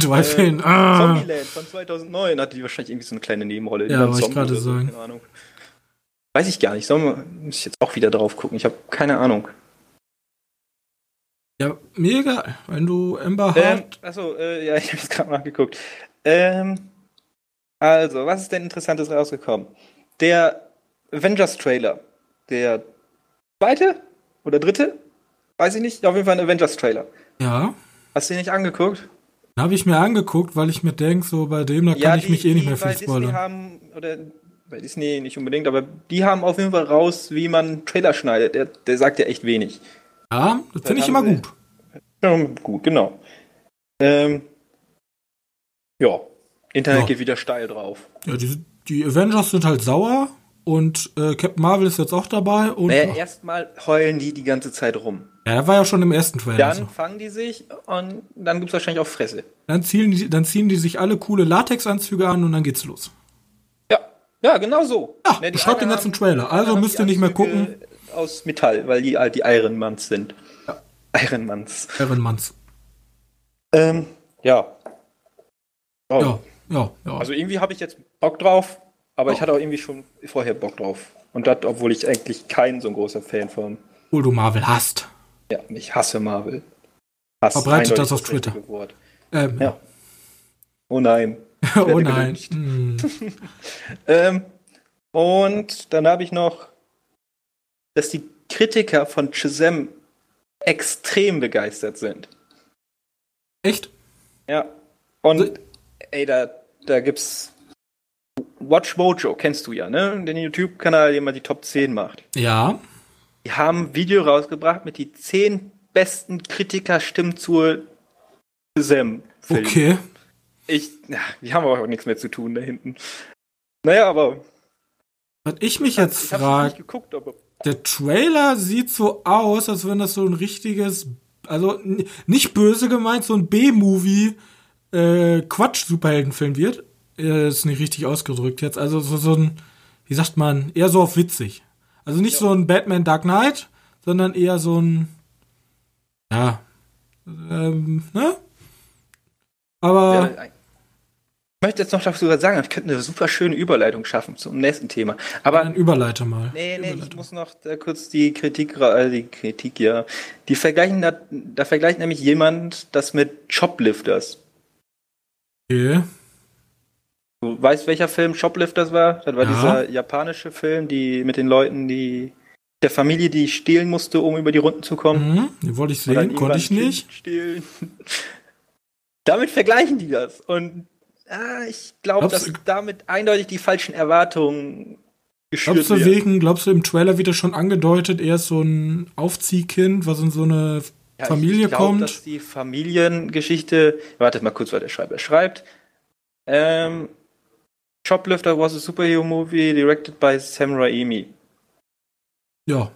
Drive-In. Äh, [laughs] ah. Zombieland von 2009 hatte die wahrscheinlich irgendwie so eine kleine Nebenrolle. Ja, wollte ich gerade so, sagen. Keine Ahnung. Weiß ich gar nicht. Soll man, muss ich jetzt auch wieder drauf gucken. Ich habe keine Ahnung. Ja, mir egal. Wenn du Amber ähm, Hart. Achso, äh, ja, [laughs] ich habe es gerade nachgeguckt. Ähm, also, was ist denn Interessantes rausgekommen? Der Avengers-Trailer. Der zweite oder dritte? Weiß ich nicht. Auf jeden Fall ein Avengers-Trailer. Ja. Hast du den nicht angeguckt? Habe ich mir angeguckt, weil ich mir denke, so bei dem, da ja, kann die, ich mich eh nicht mehr viel spoilern. Disney haben, oder bei Disney nicht unbedingt, aber die haben auf jeden Fall raus, wie man Trailer schneidet. Der, der sagt ja echt wenig. Ja, das finde ich immer sie, gut. Ja, gut, genau. Ähm, ja, Internet ja. geht wieder steil drauf. Ja, die, die Avengers sind halt sauer und äh, Captain Marvel ist jetzt auch dabei. Und naja, erstmal heulen die die ganze Zeit rum. Ja, er war ja schon im ersten Trailer. Dann so. fangen die sich und dann gibt es wahrscheinlich auch Fresse. Dann ziehen, die, dann ziehen die sich alle coole Latexanzüge an und dann geht's los. Ja, genau so. Ja, ne, beschreibt den ganzen Trailer. Also müsst ihr nicht mehr gucken. Aus Metall, weil die halt die Ironmans sind. Ja. Ironmans. Ironmans. Ähm, ja. Oh. Ja, ja, ja. Also irgendwie habe ich jetzt Bock drauf, aber oh. ich hatte auch irgendwie schon vorher Bock drauf. Und das, obwohl ich eigentlich kein so ein großer Fan von. Obwohl du Marvel hast. Ja, ich hasse Marvel. Hass Verbreitet das auf Twitter. Ähm, ja. Oh nein. [laughs] oh nein. Hm. [laughs] ähm, und dann habe ich noch, dass die Kritiker von Shazam extrem begeistert sind. Echt? Ja. Und so ey, da, da gibt's Watch Mojo, kennst du ja, ne? Den YouTube-Kanal, der immer die Top 10 macht. Ja. Die haben ein Video rausgebracht mit die 10 besten Kritikerstimmen zur. -Film. Okay. Ich, ja, die haben aber auch nichts mehr zu tun da hinten. Naja, aber. Was ich mich jetzt frage, der Trailer sieht so aus, als wenn das so ein richtiges, also nicht böse gemeint, so ein B-Movie äh, Quatsch-Superheldenfilm wird. Äh, ist nicht richtig ausgedrückt jetzt. Also so, so ein, wie sagt man, eher so auf witzig. Also nicht ja. so ein Batman Dark Knight, sondern eher so ein, ja, ähm, ne? Aber. Ja, ich möchte jetzt noch sogar sagen, ich könnte eine super schöne Überleitung schaffen zum nächsten Thema. Aber Dann überleite mal. Nee, nee, ich muss noch da kurz die Kritik, äh, die Kritik, ja. Die vergleichen, da, da vergleicht nämlich jemand das mit Shoplifters. Okay. Du weißt, welcher Film Shoplifters war? Das war ja. dieser japanische Film, die mit den Leuten, die der Familie, die stehlen musste, um über die Runden zu kommen. Mhm, den wollte ich sehen, konnte ich nicht. Stehlen. Damit vergleichen die das. Und ah, ich glaube, dass damit eindeutig die falschen Erwartungen geschürt glaubst du wegen, glaubst du, im Trailer wird schon angedeutet, er ist so ein Aufziehkind, was in so eine ja, Familie ich glaub, kommt? dass die Familiengeschichte, wartet mal kurz, was der Schreiber schreibt. Ähm, Shoplifter was a superhero movie directed by Sam Raimi. Ja.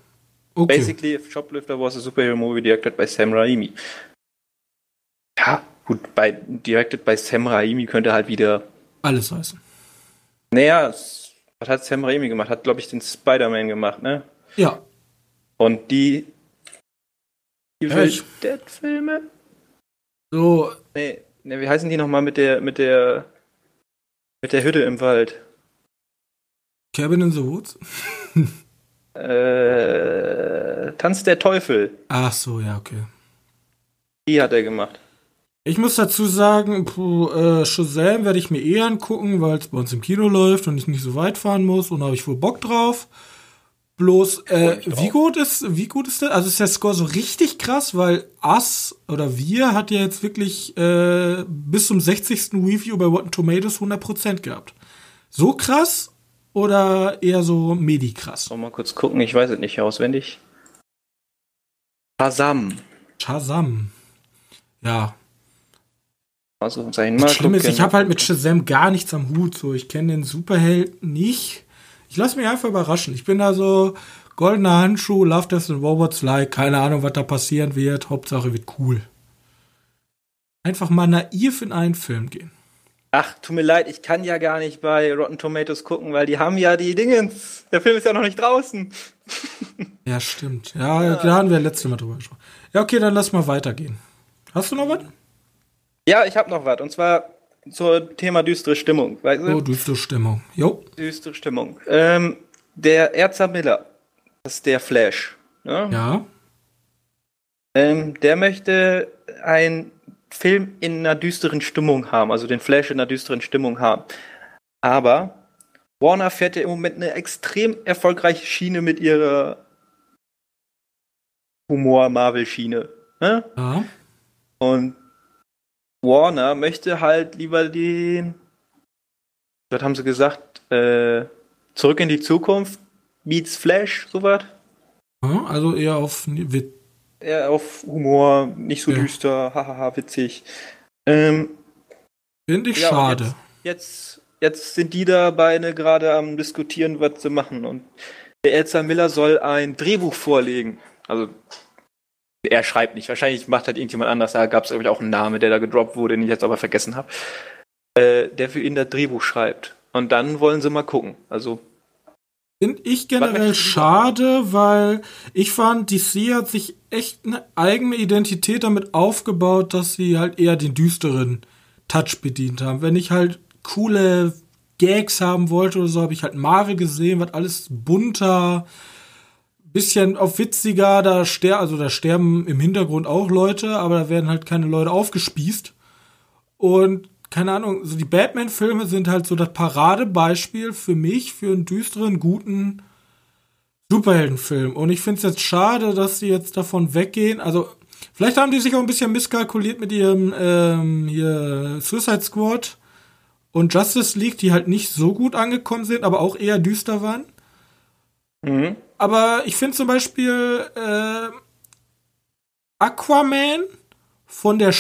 Okay. Basically, Shoplifter was a superhero movie directed by Sam Raimi. Ja, Gut, bei Directed by Sam Raimi könnte halt wieder. Alles heißen. Naja, was hat Sam Raimi gemacht? Hat, glaube ich, den Spider-Man gemacht, ne? Ja. Und die. Evil Dead-Filme? So. Nee, nee, wie heißen die nochmal mit der, mit der. mit der Hütte im Wald? Cabin in the Woods? [laughs] äh, Tanz der Teufel. Ach so, ja, okay. Die hat er gemacht. Ich muss dazu sagen, puh, äh, Shazam werde ich mir eh angucken, weil es bei uns im Kino läuft und ich nicht so weit fahren muss und da habe ich wohl Bock drauf. Bloß, äh, wie gut ist, wie gut ist der? Also ist der Score so richtig krass, weil Us oder wir hat ja jetzt wirklich äh, bis zum 60. Review bei Rotten Tomatoes 100% gehabt. So krass oder eher so medi krass? Mal kurz gucken, ich weiß es nicht auswendig. Shazam. Shazam. Ja, Ausrufezeichen. Mal das Schlimme ist, ich habe halt mit Shazam gar nichts am Hut. So, ich kenne den Superheld nicht. Ich lasse mich einfach überraschen. Ich bin da so goldener Handschuh, Love Death and Robots like, keine Ahnung, was da passieren wird. Hauptsache wird cool. Einfach mal naiv in einen Film gehen. Ach, tut mir leid, ich kann ja gar nicht bei Rotten Tomatoes gucken, weil die haben ja die Dingens. Der Film ist ja noch nicht draußen. [laughs] ja, stimmt. Ja, ja. da haben wir letzte Mal drüber gesprochen. Ja, okay, dann lass mal weitergehen. Hast du noch was? Ja, ich habe noch was. Und zwar zum Thema düstere Stimmung. Weißt du? Oh, düstere Stimmung. Jo. Düstere Stimmung. Ähm, der Erzer Miller, das ist der Flash. Ne? Ja. Ähm, der möchte einen Film in einer düsteren Stimmung haben, also den Flash in einer düsteren Stimmung haben. Aber Warner fährt ja im Moment eine extrem erfolgreiche Schiene mit ihrer Humor-Marvel-Schiene. Ne? Ja. Und Warner möchte halt lieber den, was haben sie gesagt, äh, zurück in die Zukunft, Beats Flash, sowas. Also eher auf eher auf Humor, nicht so ja. düster, hahaha, witzig. Ähm, Finde ich ja, schade. Jetzt, jetzt, jetzt, sind die da beide gerade am diskutieren, was sie machen. Und der Elsa Miller soll ein Drehbuch vorlegen. Also er schreibt nicht. Wahrscheinlich macht halt irgendjemand anders. Da gab es, ich, auch einen Namen, der da gedroppt wurde, den ich jetzt aber vergessen habe. Äh, der für ihn das Drehbuch schreibt. Und dann wollen sie mal gucken. Also. Finde ich generell schade, weil ich fand, DC hat sich echt eine eigene Identität damit aufgebaut, dass sie halt eher den düsteren Touch bedient haben. Wenn ich halt coole Gags haben wollte oder so, habe ich halt Marvel gesehen, was alles bunter, bisschen auf witziger, da ster also da sterben im Hintergrund auch Leute, aber da werden halt keine Leute aufgespießt. Und keine Ahnung, so die Batman-Filme sind halt so das Paradebeispiel für mich für einen düsteren, guten Superheldenfilm. Und ich finde es jetzt schade, dass sie jetzt davon weggehen. Also, vielleicht haben die sich auch ein bisschen misskalkuliert mit ihrem ähm, hier Suicide Squad und Justice League, die halt nicht so gut angekommen sind, aber auch eher düster waren. Mhm. Aber ich finde zum Beispiel äh, Aquaman von der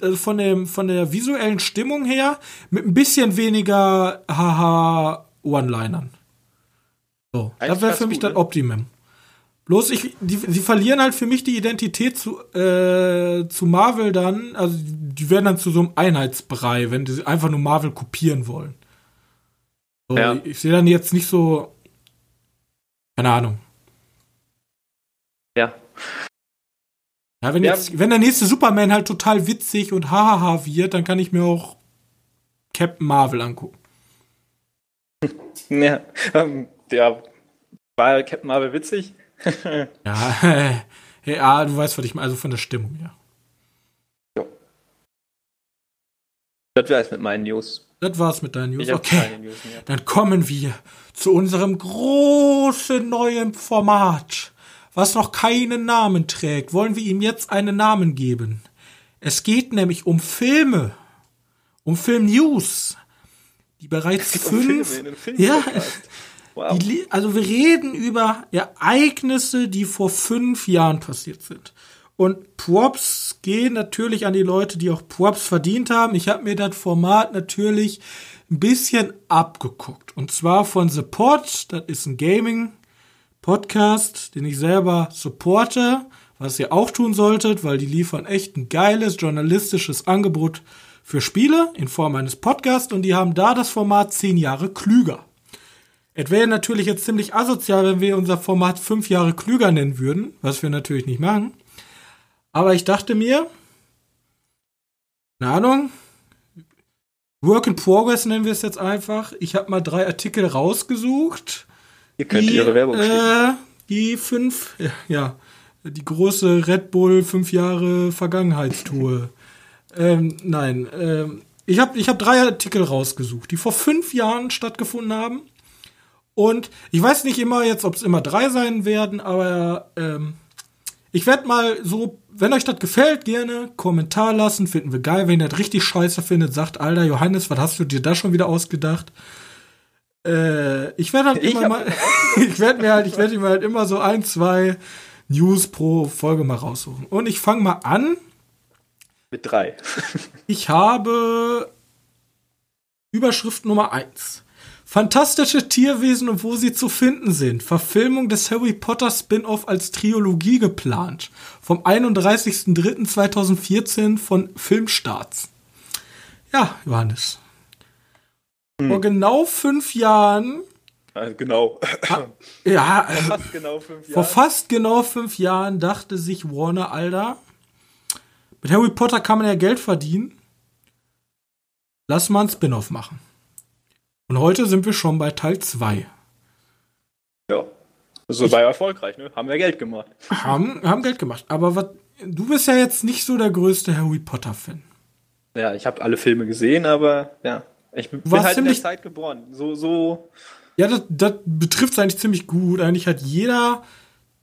also von dem von der visuellen Stimmung her mit ein bisschen weniger haha One-Linern. So, Eigentlich das wäre für mich gut, das ne? Optimum. Bloß ich, die, sie verlieren halt für mich die Identität zu, äh, zu Marvel dann, also die werden dann zu so einem Einheitsbrei, wenn die einfach nur Marvel kopieren wollen. So, ja. Ich, ich sehe dann jetzt nicht so, keine Ahnung. Ja. Ja, wenn, ja. Jetzt, wenn der nächste Superman halt total witzig und hahaha wird, dann kann ich mir auch Captain Marvel angucken. [laughs] Ja, ähm, ja war Captain Marvel witzig? [laughs] ja, [laughs] ja, du weißt, was ich meine, also von der Stimmung, ja. Jo. Das wär's mit meinen News. Das war's mit deinen News. Okay. News Dann kommen wir zu unserem großen neuen Format, was noch keinen Namen trägt. Wollen wir ihm jetzt einen Namen geben? Es geht nämlich um Filme, um Film-News, die bereits [laughs] fünf, um ja, [laughs] Wow. Die, also wir reden über Ereignisse, die vor fünf Jahren passiert sind. Und Props gehen natürlich an die Leute, die auch Props verdient haben. Ich habe mir das Format natürlich ein bisschen abgeguckt. Und zwar von Support. Das ist ein Gaming-Podcast, den ich selber supporte, was ihr auch tun solltet, weil die liefern echt ein geiles journalistisches Angebot für Spiele in Form eines Podcasts und die haben da das Format zehn Jahre klüger. Es wäre natürlich jetzt ziemlich asozial, wenn wir unser Format fünf Jahre klüger nennen würden, was wir natürlich nicht machen. Aber ich dachte mir, keine Ahnung, Work in Progress nennen wir es jetzt einfach. Ich habe mal drei Artikel rausgesucht. Ihr könnt die, Ihre Werbung äh, Die fünf, ja, ja, die große Red Bull fünf Jahre Vergangenheitstour. [laughs] ähm, nein, ähm, ich habe ich hab drei Artikel rausgesucht, die vor fünf Jahren stattgefunden haben. Und ich weiß nicht immer jetzt, ob es immer drei sein werden, aber ähm, ich werde mal so, wenn euch das gefällt, gerne Kommentar lassen. Finden wir geil. Wenn ihr das richtig scheiße findet, sagt, Alter Johannes, was hast du dir da schon wieder ausgedacht? Äh, ich werde halt ich immer mal, [laughs] ich werde mir halt, ich werde mir halt immer so ein, zwei News pro Folge mal raussuchen. Und ich fange mal an. Mit drei. ich habe Überschrift Nummer eins. Fantastische Tierwesen und wo sie zu finden sind. Verfilmung des Harry Potter Spin-off als Trilogie geplant. Vom 31.03.2014 von Filmstarts. Ja, Johannes. Hm. Vor genau fünf Jahren. Also genau. ja, vor fast genau fünf Jahren. Vor fast genau fünf Jahren dachte sich Warner, Alter, mit Harry Potter kann man ja Geld verdienen. Lass mal ein Spin-off machen. Und heute sind wir schon bei Teil 2. Ja. So also war erfolgreich, ne? Haben wir Geld gemacht. Haben, haben Geld gemacht. Aber was, du bist ja jetzt nicht so der größte Harry Potter-Fan. Ja, ich habe alle Filme gesehen, aber ja. Ich bin halt ziemlich, in der Zeit geboren. So, so. Ja, das, das betrifft es eigentlich ziemlich gut. Eigentlich hat jeder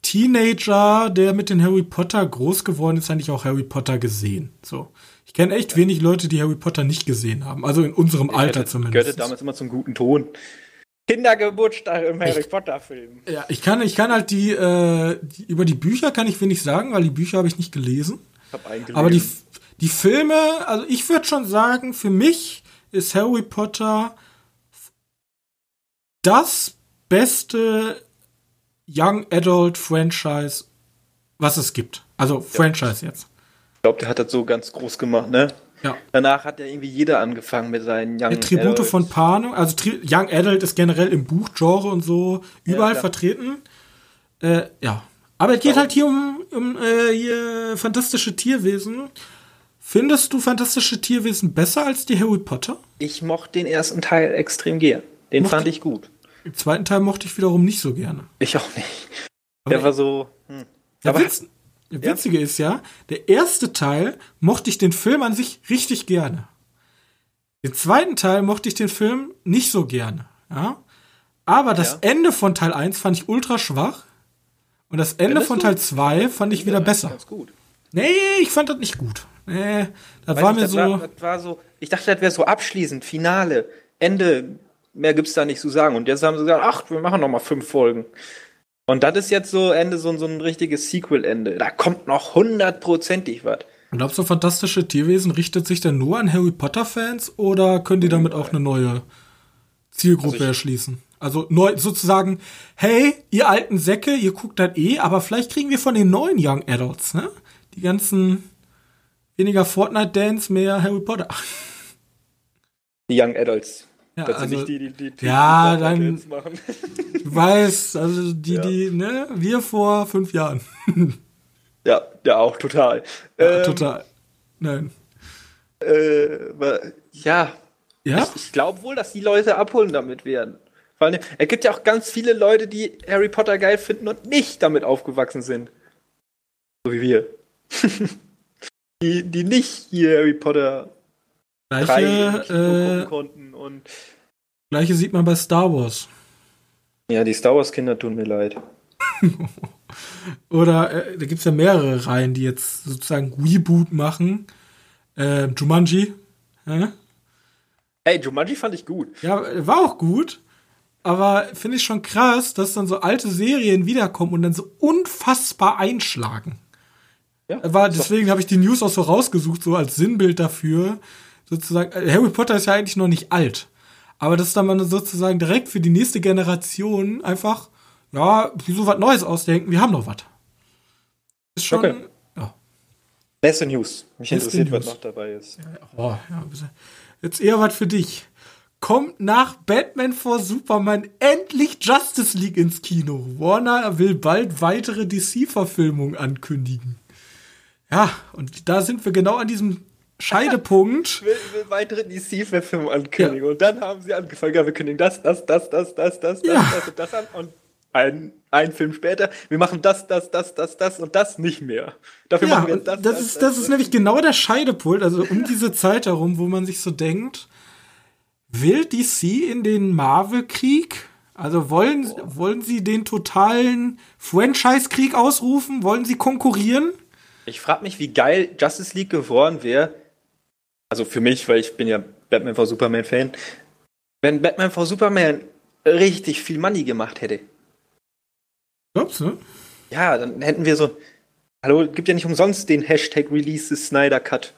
Teenager, der mit den Harry Potter groß geworden ist, eigentlich auch Harry Potter gesehen. So. Ich kenne echt wenig Leute, die Harry Potter nicht gesehen haben. Also in unserem ich Alter hätte, zumindest. Gehörte damals immer zum guten Ton. Kindergeburtstag im Harry Potter Film. Ja, ich kann, ich kann halt die, äh, die, über die Bücher kann ich wenig sagen, weil die Bücher habe ich nicht gelesen. Ich hab eingelesen. Aber die, die Filme, also ich würde schon sagen, für mich ist Harry Potter das beste Young Adult Franchise, was es gibt. Also Franchise jetzt glaube, der hat das so ganz groß gemacht, ne? Ja. Danach hat ja irgendwie jeder angefangen mit seinen Young Tribute Adult. von Panem, also Tri Young Adult ist generell im Buchgenre und so überall ja, vertreten. Äh, ja. Aber es geht halt hier um, um äh, hier fantastische Tierwesen. Findest du fantastische Tierwesen besser als die Harry Potter? Ich mochte den ersten Teil extrem gern. Den mochte fand ich gut. Den zweiten Teil mochte ich wiederum nicht so gerne. Ich auch nicht. Der war so. Hm. Ja, aber Witzige ja. ist ja, der erste Teil mochte ich den Film an sich richtig gerne. Den zweiten Teil mochte ich den Film nicht so gerne. Ja? Aber das ja. Ende von Teil 1 fand ich ultra schwach. Und das Ende von Teil 2 fand ich wieder besser. Ganz gut. Nee, ich fand das nicht gut. Nee, das Weiß war mir das so. War, das war so. Ich dachte, das wäre so abschließend, Finale, Ende. Mehr gibt's da nicht zu sagen. Und jetzt haben sie gesagt, ach, wir machen noch mal fünf Folgen. Und das ist jetzt so Ende, so, so ein richtiges Sequel-Ende. Da kommt noch hundertprozentig was. Glaubst du, fantastische Tierwesen richtet sich denn nur an Harry Potter-Fans oder können die damit auch eine neue Zielgruppe also erschließen? Also neu, sozusagen, hey, ihr alten Säcke, ihr guckt das eh, aber vielleicht kriegen wir von den neuen Young Adults, ne? Die ganzen weniger Fortnite-Dance, mehr Harry Potter. Die Young Adults. Ja, also, nicht die, die, die, die ja, dann, machen. [laughs] Du weißt, also die, ja. die, ne, wir vor fünf Jahren. Ja, ja, auch total. Ja, ähm, total. Nein. Äh, ja. Ja? Ich, ich glaube wohl, dass die Leute abholen damit werden. Vor allem, es gibt ja auch ganz viele Leute, die Harry Potter geil finden und nicht damit aufgewachsen sind. So wie wir. [laughs] die, die nicht hier Harry Potter Gleiche, äh. Gleiche sieht man bei Star Wars. Ja, die Star Wars-Kinder tun mir leid. [laughs] Oder äh, da gibt es ja mehrere Reihen, die jetzt sozusagen Reboot machen. Äh, Jumanji. Äh? Ey, Jumanji fand ich gut. Ja, war auch gut. Aber finde ich schon krass, dass dann so alte Serien wiederkommen und dann so unfassbar einschlagen. Ja, war, deswegen habe ich die News auch so rausgesucht, so als Sinnbild dafür. Sozusagen, äh, Harry Potter ist ja eigentlich noch nicht alt. Aber dass dann man sozusagen direkt für die nächste Generation einfach ja, wieso was Neues ausdenken? Wir haben noch was. Ist schon. Okay. Ja. Beste News. Mich Beste interessiert, News. was noch dabei ist. Ja, oh, ja, jetzt eher was für dich. Kommt nach Batman vor Superman endlich Justice League ins Kino. Warner will bald weitere DC-Verfilmungen ankündigen. Ja, und da sind wir genau an diesem Scheidepunkt. [laughs] will, will weitere DC-Verfilmungen ankündigen. Ja. Und dann haben sie angefangen, ja, wir kündigen das, das, das, das, das, das, ja. das, das und das an. Und ein, ein Film später, wir machen das, das, das, das, das und das nicht mehr. Dafür ja, machen wir das. Das, das ist, das, das ist nämlich genau der Scheidepult, also um [laughs] diese Zeit herum, wo man sich so denkt, will DC in den Marvel-Krieg? Also wollen, oh. wollen sie den totalen Franchise-Krieg ausrufen? Wollen sie konkurrieren? Ich frage mich, wie geil Justice League geworden wäre. Also für mich, weil ich bin ja Batman vs Superman-Fan. Wenn Batman vs Superman richtig viel Money gemacht hätte. Glaubst du? Ja, dann hätten wir so. Hallo, gibt ja nicht umsonst den Hashtag Release the Snyder Cut.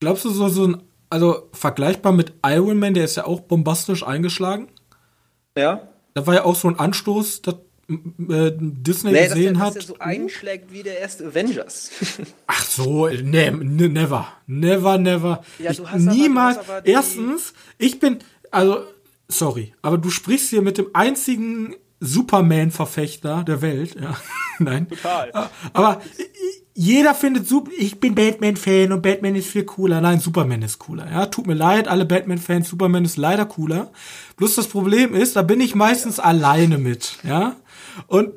Glaubst du so, so ein, also vergleichbar mit Iron Man, der ist ja auch bombastisch eingeschlagen? Ja. Da war ja auch so ein Anstoß, dass äh, Disney nee, gesehen dass, hat. Dass er so einschlägt wie der erste Avengers. [laughs] Ach so, ne, ne, never, never, never. Ja, ich, niemals. Aber, erstens, ich bin, also, sorry, aber du sprichst hier mit dem einzigen Superman-Verfechter der Welt. Ja, [laughs] nein. Total. Aber jeder findet super. Ich bin Batman-Fan und Batman ist viel cooler. Nein, Superman ist cooler. Ja, tut mir leid, alle Batman-Fans. Superman ist leider cooler. Bloß das Problem ist, da bin ich meistens ja. alleine mit. Ja, und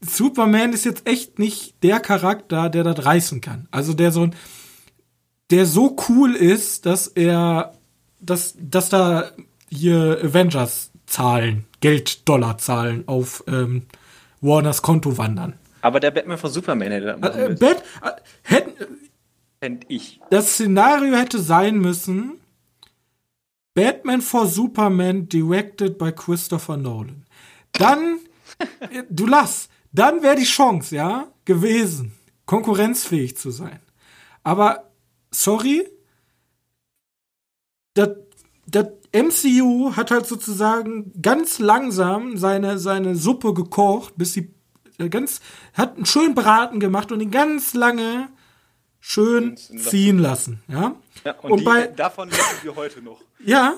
Superman ist jetzt echt nicht der Charakter, der das reißen kann. Also der so ein, der so cool ist, dass er, dass, dass da hier Avengers Zahlen, Geld-Dollar-Zahlen auf ähm, Warners Konto wandern. Aber der Batman von Superman hätte das äh, Bat äh, hätten, Fänd ich. Das Szenario hätte sein müssen: Batman for Superman directed by Christopher Nolan. Dann, du lass, dann wäre die Chance, ja, gewesen, konkurrenzfähig zu sein. Aber, sorry, das MCU hat halt sozusagen ganz langsam seine, seine Suppe gekocht, bis sie äh, ganz, hat einen schönen Braten gemacht und ihn ganz lange schön ziehen lassen, ja. ja und, und die, bei, davon essen wir heute noch. [laughs] Ja,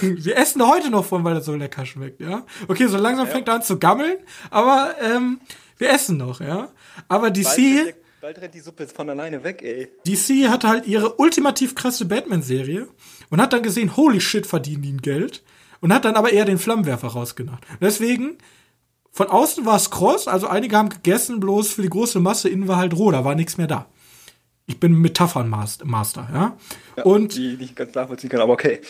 wir essen heute noch von, weil das so lecker schmeckt, ja. Okay, so langsam ja. fängt er an zu gammeln, aber ähm, wir essen noch, ja. Aber DC Bald rennt die Suppe von alleine weg, ey. DC hatte halt ihre ultimativ krasse Batman-Serie und hat dann gesehen, holy shit, verdienen die ein Geld. Und hat dann aber eher den Flammenwerfer rausgebracht. Deswegen, von außen war es kross, also einige haben gegessen, bloß für die große Masse innen war halt roh, da war nichts mehr da. Ich bin Metaphernmaster, ja. ja und die, die ich ganz nachvollziehen kann, aber okay.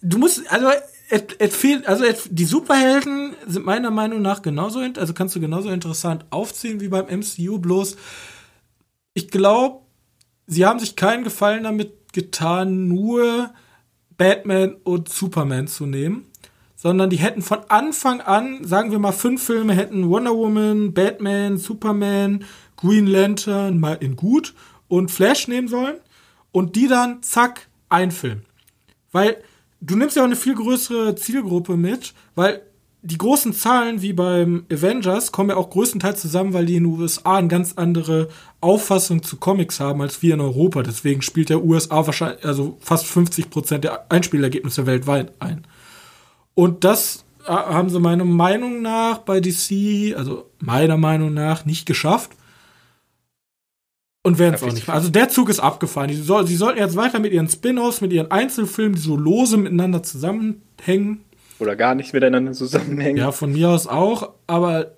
Du musst, also es, es fehlt, also es, die Superhelden sind meiner Meinung nach genauso, also kannst du genauso interessant aufziehen wie beim MCU, bloß ich glaube, sie haben sich keinen Gefallen damit getan, nur Batman und Superman zu nehmen, sondern die hätten von Anfang an, sagen wir mal, fünf Filme hätten Wonder Woman, Batman, Superman, Green Lantern mal in gut und Flash nehmen sollen und die dann, zack, einfilmen. Weil du nimmst ja auch eine viel größere Zielgruppe mit, weil die großen Zahlen wie beim Avengers kommen ja auch größtenteils zusammen, weil die in den USA eine ganz andere Auffassung zu Comics haben als wir in Europa. Deswegen spielt der USA wahrscheinlich, also fast 50 Prozent der Einspielergebnisse weltweit ein. Und das äh, haben sie meiner Meinung nach bei DC, also meiner Meinung nach, nicht geschafft. Und werden es auch nicht mehr. Also der Zug ist abgefahren. Sie, soll, sie sollten jetzt weiter mit ihren Spin-offs, mit ihren Einzelfilmen, die so lose miteinander zusammenhängen. Oder gar nicht miteinander zusammenhängen. Ja, von mir aus auch. Aber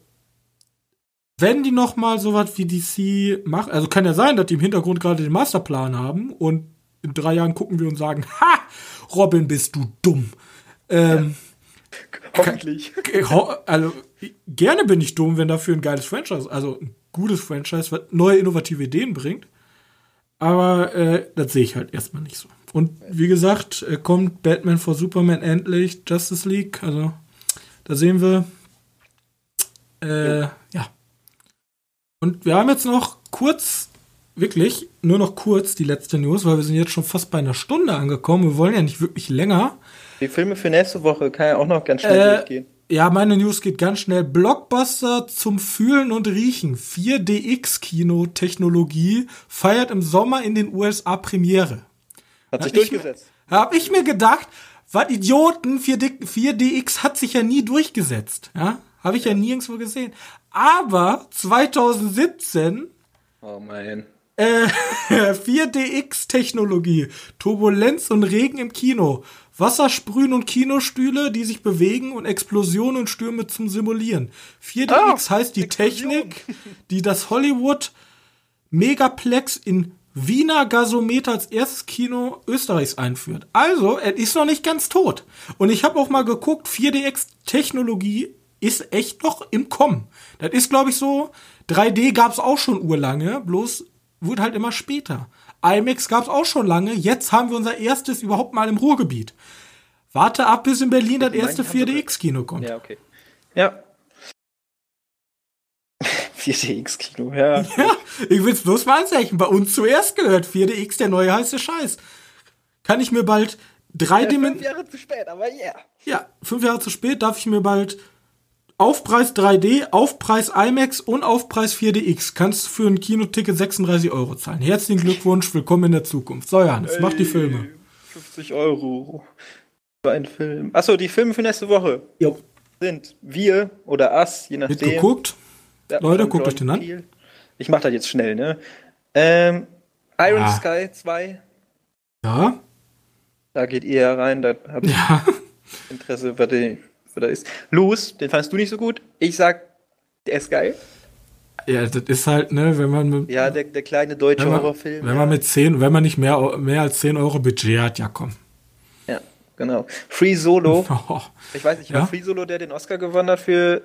wenn die noch mal sowas wie DC machen, also kann ja sein, dass die im Hintergrund gerade den Masterplan haben und in drei Jahren gucken wir und sagen, ha, Robin, bist du dumm. Ähm, ja. [laughs] Hoffentlich. Also gerne bin ich dumm, wenn dafür ein geiles Franchise, also ein gutes Franchise, was neue innovative Ideen bringt. Aber äh, das sehe ich halt erstmal nicht so. Und wie gesagt, äh, kommt Batman vor Superman endlich, Justice League. Also da sehen wir. Äh, ja. ja. Und wir haben jetzt noch kurz, wirklich, nur noch kurz die letzte News, weil wir sind jetzt schon fast bei einer Stunde angekommen. Wir wollen ja nicht wirklich länger. Die Filme für nächste Woche kann ja auch noch ganz schnell äh, durchgehen. Ja, meine News geht ganz schnell. Blockbuster zum Fühlen und Riechen. 4DX-Kino-Technologie feiert im Sommer in den USA Premiere. Hat sich hab durchgesetzt. Ich, hab ich mir gedacht, was Idioten, 4D, 4DX hat sich ja nie durchgesetzt. Ja, habe ich ja. ja nirgendwo gesehen. Aber 2017 Oh mein. Äh, [laughs] 4DX-Technologie, Turbulenz und Regen im Kino. Wassersprühen und Kinostühle, die sich bewegen und Explosionen und Stürme zum Simulieren. 4DX ah, heißt die Explosion. Technik, die das Hollywood Megaplex in Wiener Gasometer als erstes Kino Österreichs einführt. Also, er ist noch nicht ganz tot. Und ich habe auch mal geguckt, 4DX-Technologie ist echt noch im Kommen. Das ist, glaube ich, so, 3D gab's auch schon urlange, bloß wurde halt immer später. IMAX gab es auch schon lange. Jetzt haben wir unser erstes überhaupt mal im Ruhrgebiet. Warte ab, bis in Berlin das erste 4DX-Kino kommt. Ja, okay. Ja. [laughs] 4DX-Kino, ja. [laughs] Ja, ich will es bloß mal anzeichnen. Bei uns zuerst gehört 4DX, der neue heiße Scheiß. Kann ich mir bald drei ja, Fünf Jahre zu spät, aber yeah. Ja, fünf Jahre zu spät darf ich mir bald Aufpreis 3D, Aufpreis IMAX und Aufpreis 4DX. Kannst für ein Kinoticket 36 Euro zahlen. Herzlichen Glückwunsch, willkommen in der Zukunft. So, Johannes, mach die Filme. 50 Euro für einen Film. Achso, die Filme für nächste Woche jo. sind Wir oder Us, je nachdem. Mitgeguckt? Ja, Leute, guckt euch den an. Ich mach das jetzt schnell, ne? Ähm, Iron ja. Sky 2. Ja. Da geht ihr rein, da habt ihr ja. Interesse, bei den oder ist. Los, den fandest du nicht so gut. Ich sag, der ist geil. Ja, das ist halt, ne, wenn man mit, Ja, der, der kleine deutsche wenn man, Horrorfilm. Wenn ja. man mit 10, wenn man nicht mehr, mehr als 10 Euro Budget hat, ja komm. Ja, genau. Free Solo. [laughs] Oh. Ich weiß nicht, war ja? Free Solo, der den Oscar gewonnen hat für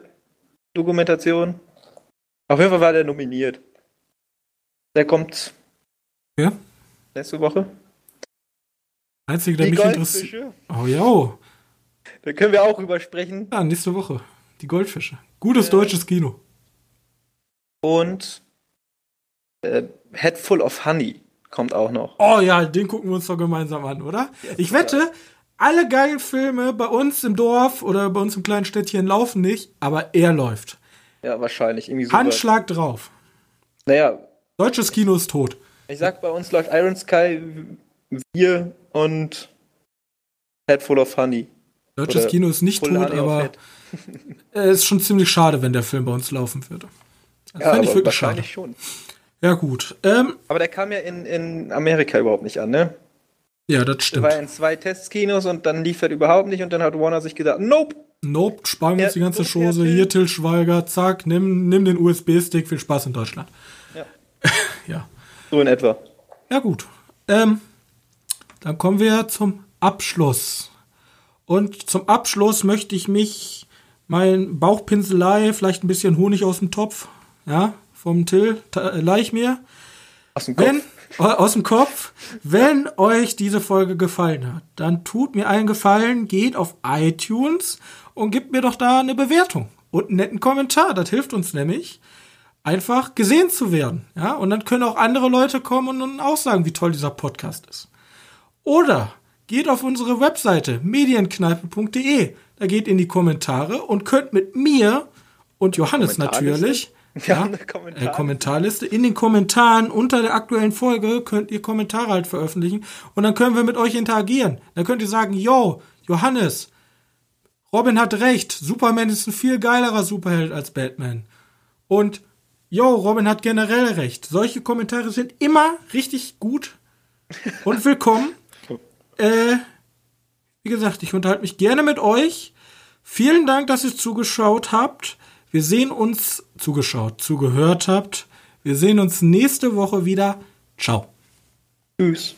Dokumentation? Auf jeden Fall war der nominiert. Der kommt. Ja? Nächste Woche. Einzige, der Die mich interessiert. Oh, ja. Da können wir auch drüber sprechen. Ja, nächste Woche. Die Goldfische. Gutes äh, deutsches Kino. Und äh, Head Full of Honey kommt auch noch. Oh ja, den gucken wir uns doch gemeinsam an, oder? ich wette, alle geilen Filme bei uns im Dorf oder bei uns im kleinen Städtchen laufen nicht, aber er läuft. Ja, wahrscheinlich. Irgendwie so Handschlag drauf. Naja. Deutsches Kino ist tot. Ich sag, bei uns läuft Iron Sky, wir und Head Full of Honey. Deutsches Oder Kino ist nicht tot, aber [laughs] es ist schon ziemlich schade, wenn der Film bei uns laufen würde. Das ja, ich wirklich schade. schon. Ja, gut. Ähm, aber der kam ja in, in Amerika überhaupt nicht an, ne? Ja, das stimmt. Der war in zwei Testkinos und dann lief er überhaupt nicht und dann hat Warner sich gedacht, nope. Nope, sparen wir uns die ganze Chose. Hier, Till Schweiger, zack, nimm, nimm den USB-Stick, viel Spaß in Deutschland. Ja. [laughs] ja. So in etwa. Ja, gut. Ähm, dann kommen wir zum Abschluss. Und zum Abschluss möchte ich mich mein Bauchpinselei, vielleicht ein bisschen Honig aus dem Topf, ja, vom Till, äh, leih mir. Aus dem Kopf. Wenn, äh, aus dem Kopf. Wenn euch diese Folge gefallen hat, dann tut mir einen Gefallen, geht auf iTunes und gebt mir doch da eine Bewertung und einen netten Kommentar. Das hilft uns nämlich. einfach gesehen zu werden. Ja, und dann können auch andere Leute kommen und auch sagen, wie toll dieser Podcast ist. Oder geht auf unsere Webseite medienkneipe.de. Da geht in die Kommentare und könnt mit mir und Johannes natürlich ja, eine Kommentarliste. Äh, Kommentarliste. In den Kommentaren unter der aktuellen Folge könnt ihr Kommentare halt veröffentlichen und dann können wir mit euch interagieren. Dann könnt ihr sagen, yo, Johannes, Robin hat recht, Superman ist ein viel geilerer Superheld als Batman. Und yo, Robin hat generell recht. Solche Kommentare sind immer richtig gut und willkommen. Äh, wie gesagt, ich unterhalte mich gerne mit euch. Vielen Dank, dass ihr zugeschaut habt. Wir sehen uns, zugeschaut, zugehört habt. Wir sehen uns nächste Woche wieder. Ciao. Tschüss.